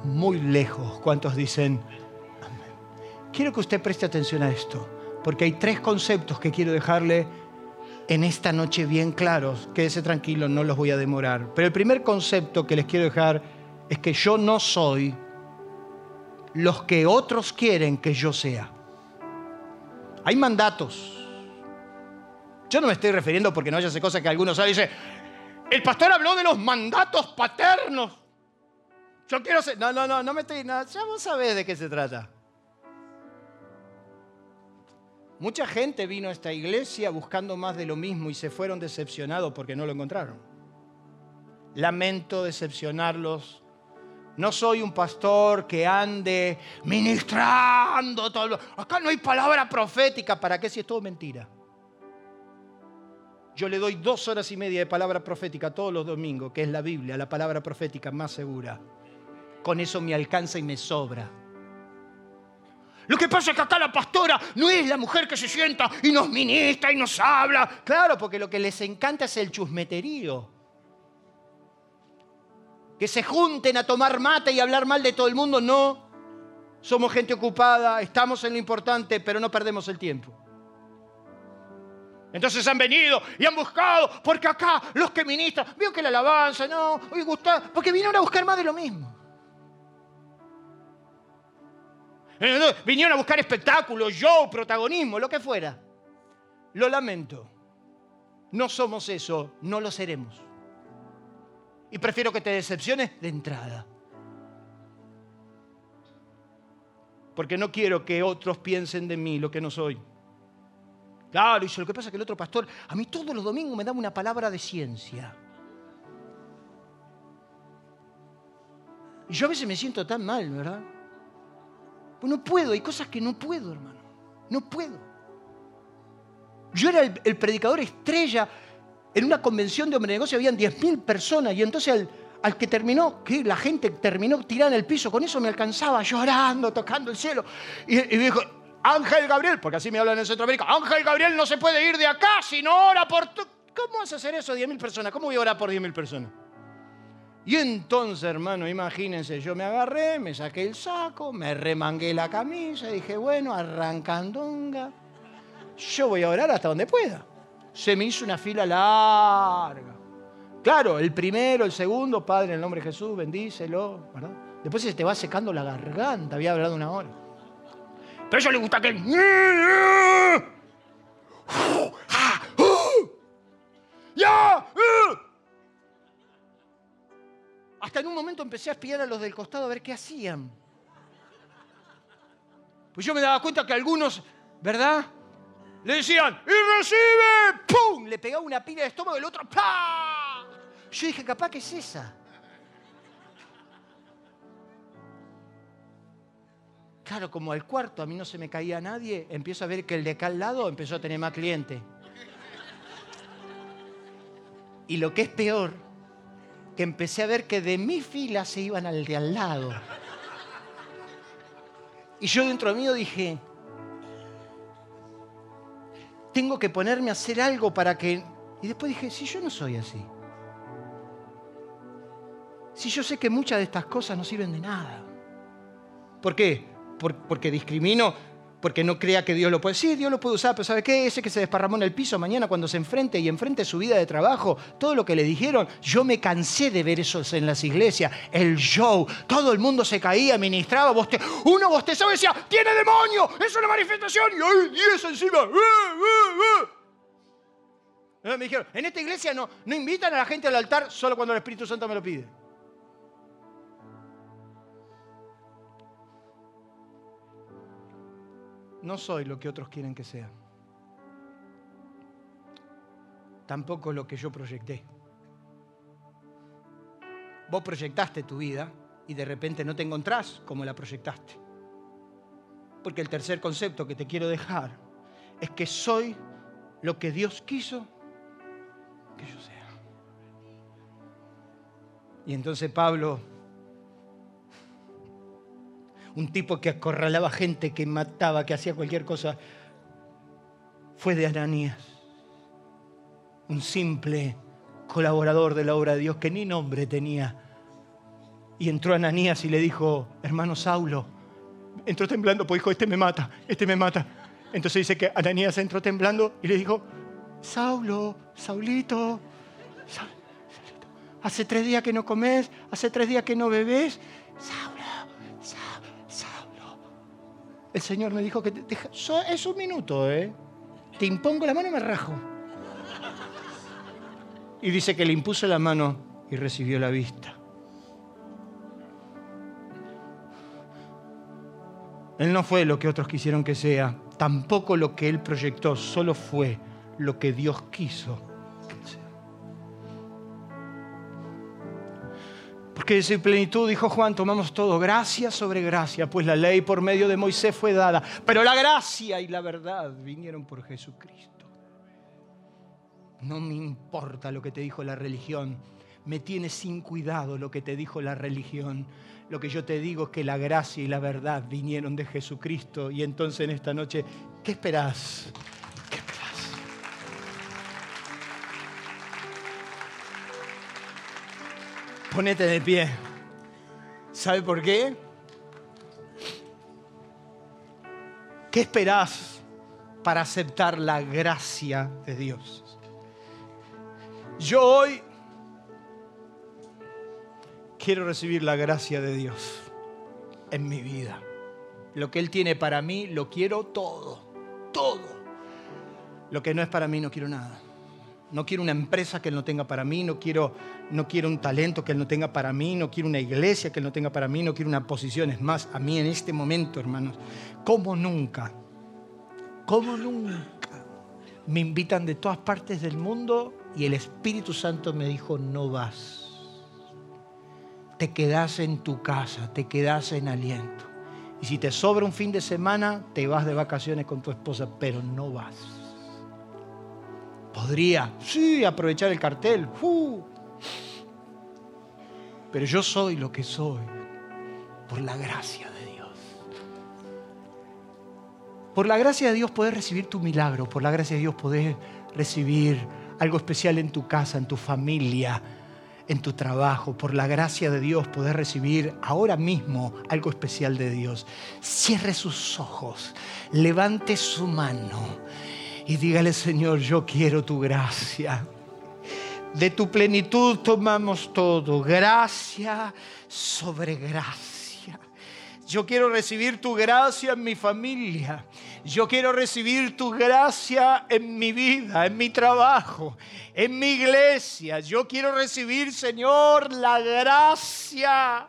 muy lejos. ¿Cuántos dicen? Amén. Quiero que usted preste atención a esto, porque hay tres conceptos que quiero dejarle en esta noche bien claros. Quédese tranquilo, no los voy a demorar. Pero el primer concepto que les quiero dejar es que yo no soy los que otros quieren que yo sea. Hay mandatos. Yo no me estoy refiriendo porque no haya esa cosa que algunos saben dice, el pastor habló de los mandatos paternos. Yo quiero ser... No, no, no, no me estoy... ya vos sabés de qué se trata. Mucha gente vino a esta iglesia buscando más de lo mismo y se fueron decepcionados porque no lo encontraron. Lamento decepcionarlos. No soy un pastor que ande ministrando todo. Acá no hay palabra profética. ¿Para qué si es todo mentira? Yo le doy dos horas y media de palabra profética todos los domingos, que es la Biblia, la palabra profética más segura. Con eso me alcanza y me sobra. Lo que pasa es que acá la pastora no es la mujer que se sienta y nos ministra y nos habla. Claro, porque lo que les encanta es el chusmeterío. Que se junten a tomar mate y hablar mal de todo el mundo, no. Somos gente ocupada, estamos en lo importante, pero no perdemos el tiempo. Entonces han venido y han buscado, porque acá los que ministran, veo que la alabanza, no, hoy porque vinieron a buscar más de lo mismo. Vinieron a buscar espectáculos, show, protagonismo, lo que fuera. Lo lamento. No somos eso, no lo seremos. Y prefiero que te decepciones de entrada. Porque no quiero que otros piensen de mí lo que no soy. Claro, y lo que pasa es que el otro pastor, a mí todos los domingos me da una palabra de ciencia. Y yo a veces me siento tan mal, ¿verdad? Pues no puedo, hay cosas que no puedo, hermano. No puedo. Yo era el, predicador estrella en una convención de hombre de negocio, habían 10.000 personas y entonces al, que terminó, que la gente terminó tirada en el piso, con eso me alcanzaba llorando, tocando el cielo. Y, y dijo, Ángel Gabriel, porque así me hablan en Centroamérica, Ángel Gabriel no se puede ir de acá si no ora por... ¿Cómo vas a hacer eso 10.000 personas? ¿Cómo voy a orar por 10.000 personas? Y entonces, hermano, imagínense, yo me agarré, me saqué el saco, me remangué la camisa y dije, bueno, arrancandonga, yo voy a orar hasta donde pueda. Se me hizo una fila larga. Claro, el primero, el segundo, Padre, en el nombre de Jesús, bendícelo, ¿verdad? Después se te va secando la garganta, había hablado una hora. Pero a ellos les gusta que... ¡Ya! Hasta en un momento empecé a espiar a los del costado a ver qué hacían. Pues yo me daba cuenta que algunos, ¿verdad? Le decían, ¡y recibe! ¡Pum! Le pegaba una pila de estómago y el otro, ¡pah! Yo dije, capaz que es esa. Claro, como al cuarto a mí no se me caía nadie, empiezo a ver que el de acá al lado empezó a tener más cliente. Y lo que es peor, que empecé a ver que de mi fila se iban al de al lado. Y yo dentro mío dije, tengo que ponerme a hacer algo para que... Y después dije, si yo no soy así. Si yo sé que muchas de estas cosas no sirven de nada. ¿Por qué? porque discrimino porque no crea que Dios lo puede. Sí, Dios lo puede usar, pero ¿sabe qué? Ese que se desparramó en el piso mañana cuando se enfrente y enfrente su vida de trabajo, todo lo que le dijeron, yo me cansé de ver eso en las iglesias, el show, todo el mundo se caía, ministraba, boste... uno bostezaba y decía, tiene demonio, es una manifestación, y hay encima. Me dijeron, en esta iglesia no, no invitan a la gente al altar solo cuando el Espíritu Santo me lo pide. No soy lo que otros quieren que sea. Tampoco lo que yo proyecté. Vos proyectaste tu vida y de repente no te encontrás como la proyectaste. Porque el tercer concepto que te quiero dejar es que soy lo que Dios quiso que yo sea. Y entonces Pablo un tipo que acorralaba gente, que mataba, que hacía cualquier cosa, fue de Ananías, un simple colaborador de la obra de Dios que ni nombre tenía. Y entró Ananías y le dijo, hermano Saulo, entró temblando, pues dijo, este me mata, este me mata. Entonces dice que Ananías entró temblando y le dijo, Saulo, Saulito, hace tres días que no comes, hace tres días que no bebes. Saulo, El Señor me dijo que te deja- so- es un minuto, ¿eh? Te impongo la mano y me rajo. Y dice que le impuso la mano y recibió la vista. Él no fue lo que otros quisieron que sea, tampoco lo que él proyectó, solo fue lo que Dios quiso Porque de su plenitud, dijo Juan, tomamos todo, gracia sobre gracia, pues la ley por medio de Moisés fue dada, pero la gracia y la verdad vinieron por Jesucristo. No me importa lo que te dijo la religión, me tiene sin cuidado lo que te dijo la religión. Lo que yo te digo es que la gracia y la verdad vinieron de Jesucristo. Y entonces en esta noche. ¿Qué esperás? Ponete de pie. ¿Sabe por qué? ¿Qué esperás para aceptar la gracia de Dios? Yo hoy quiero recibir la gracia de Dios en mi vida. Lo que Él tiene para mí, lo quiero todo, todo. Lo que no es para mí, no quiero nada. No quiero una empresa que Él no tenga para mí, no quiero, no quiero un talento que Él no tenga para mí, no quiero una iglesia que Él no tenga para mí, no quiero una posición. Es más, a mí en este momento, hermanos, como nunca, como nunca, me invitan de todas partes del mundo y el Espíritu Santo me dijo, no vas te quedas en tu casa, te quedas en aliento. Y si te sobra un fin de semana, te vas de vacaciones con tu esposa, pero no vas. Podría, sí, aprovechar el cartel. Pero yo soy lo que soy por la gracia de Dios. Por la gracia de Dios podés recibir tu milagro, por la gracia de Dios podés recibir algo especial en tu casa, en tu familia, en tu trabajo. Por la gracia de Dios podés recibir ahora mismo algo especial de Dios. Cierre sus ojos, levante su mano y dígale, Señor, yo quiero tu gracia. De tu plenitud tomamos todo, gracia sobre gracia. Yo quiero recibir tu gracia en mi familia. Yo quiero recibir tu gracia en mi vida, en mi trabajo, en mi iglesia. Yo quiero recibir, Señor, la gracia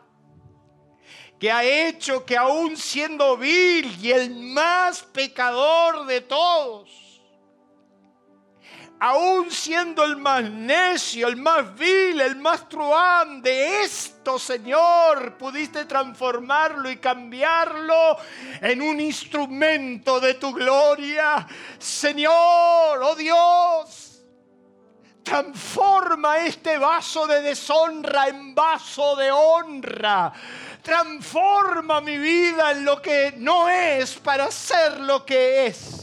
que ha hecho que aún siendo vil y el más pecador de todos, aún siendo el más necio, el más vil, el más truán de esto, Señor, pudiste transformarlo y cambiarlo en un instrumento de tu gloria. Señor, oh Dios, transforma este vaso de deshonra en vaso de honra. Transforma mi vida en lo que no es para ser lo que es.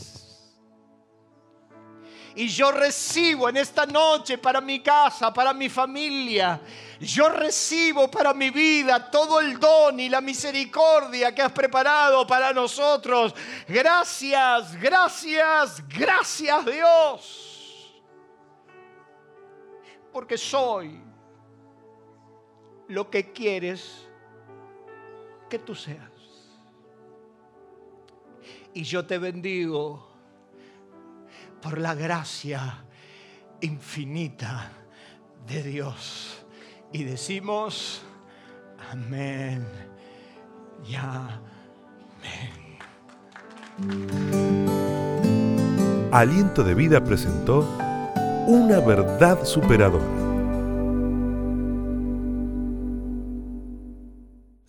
Y yo recibo en esta noche para mi casa, para mi familia. Yo recibo para mi vida todo el don y la misericordia que has preparado para nosotros. Gracias, gracias, gracias Dios. Porque soy lo que quieres que tú seas. Y yo te bendigo por la gracia infinita de Dios. Y decimos, amén y amén. Aliento de Vida presentó Una verdad superadora.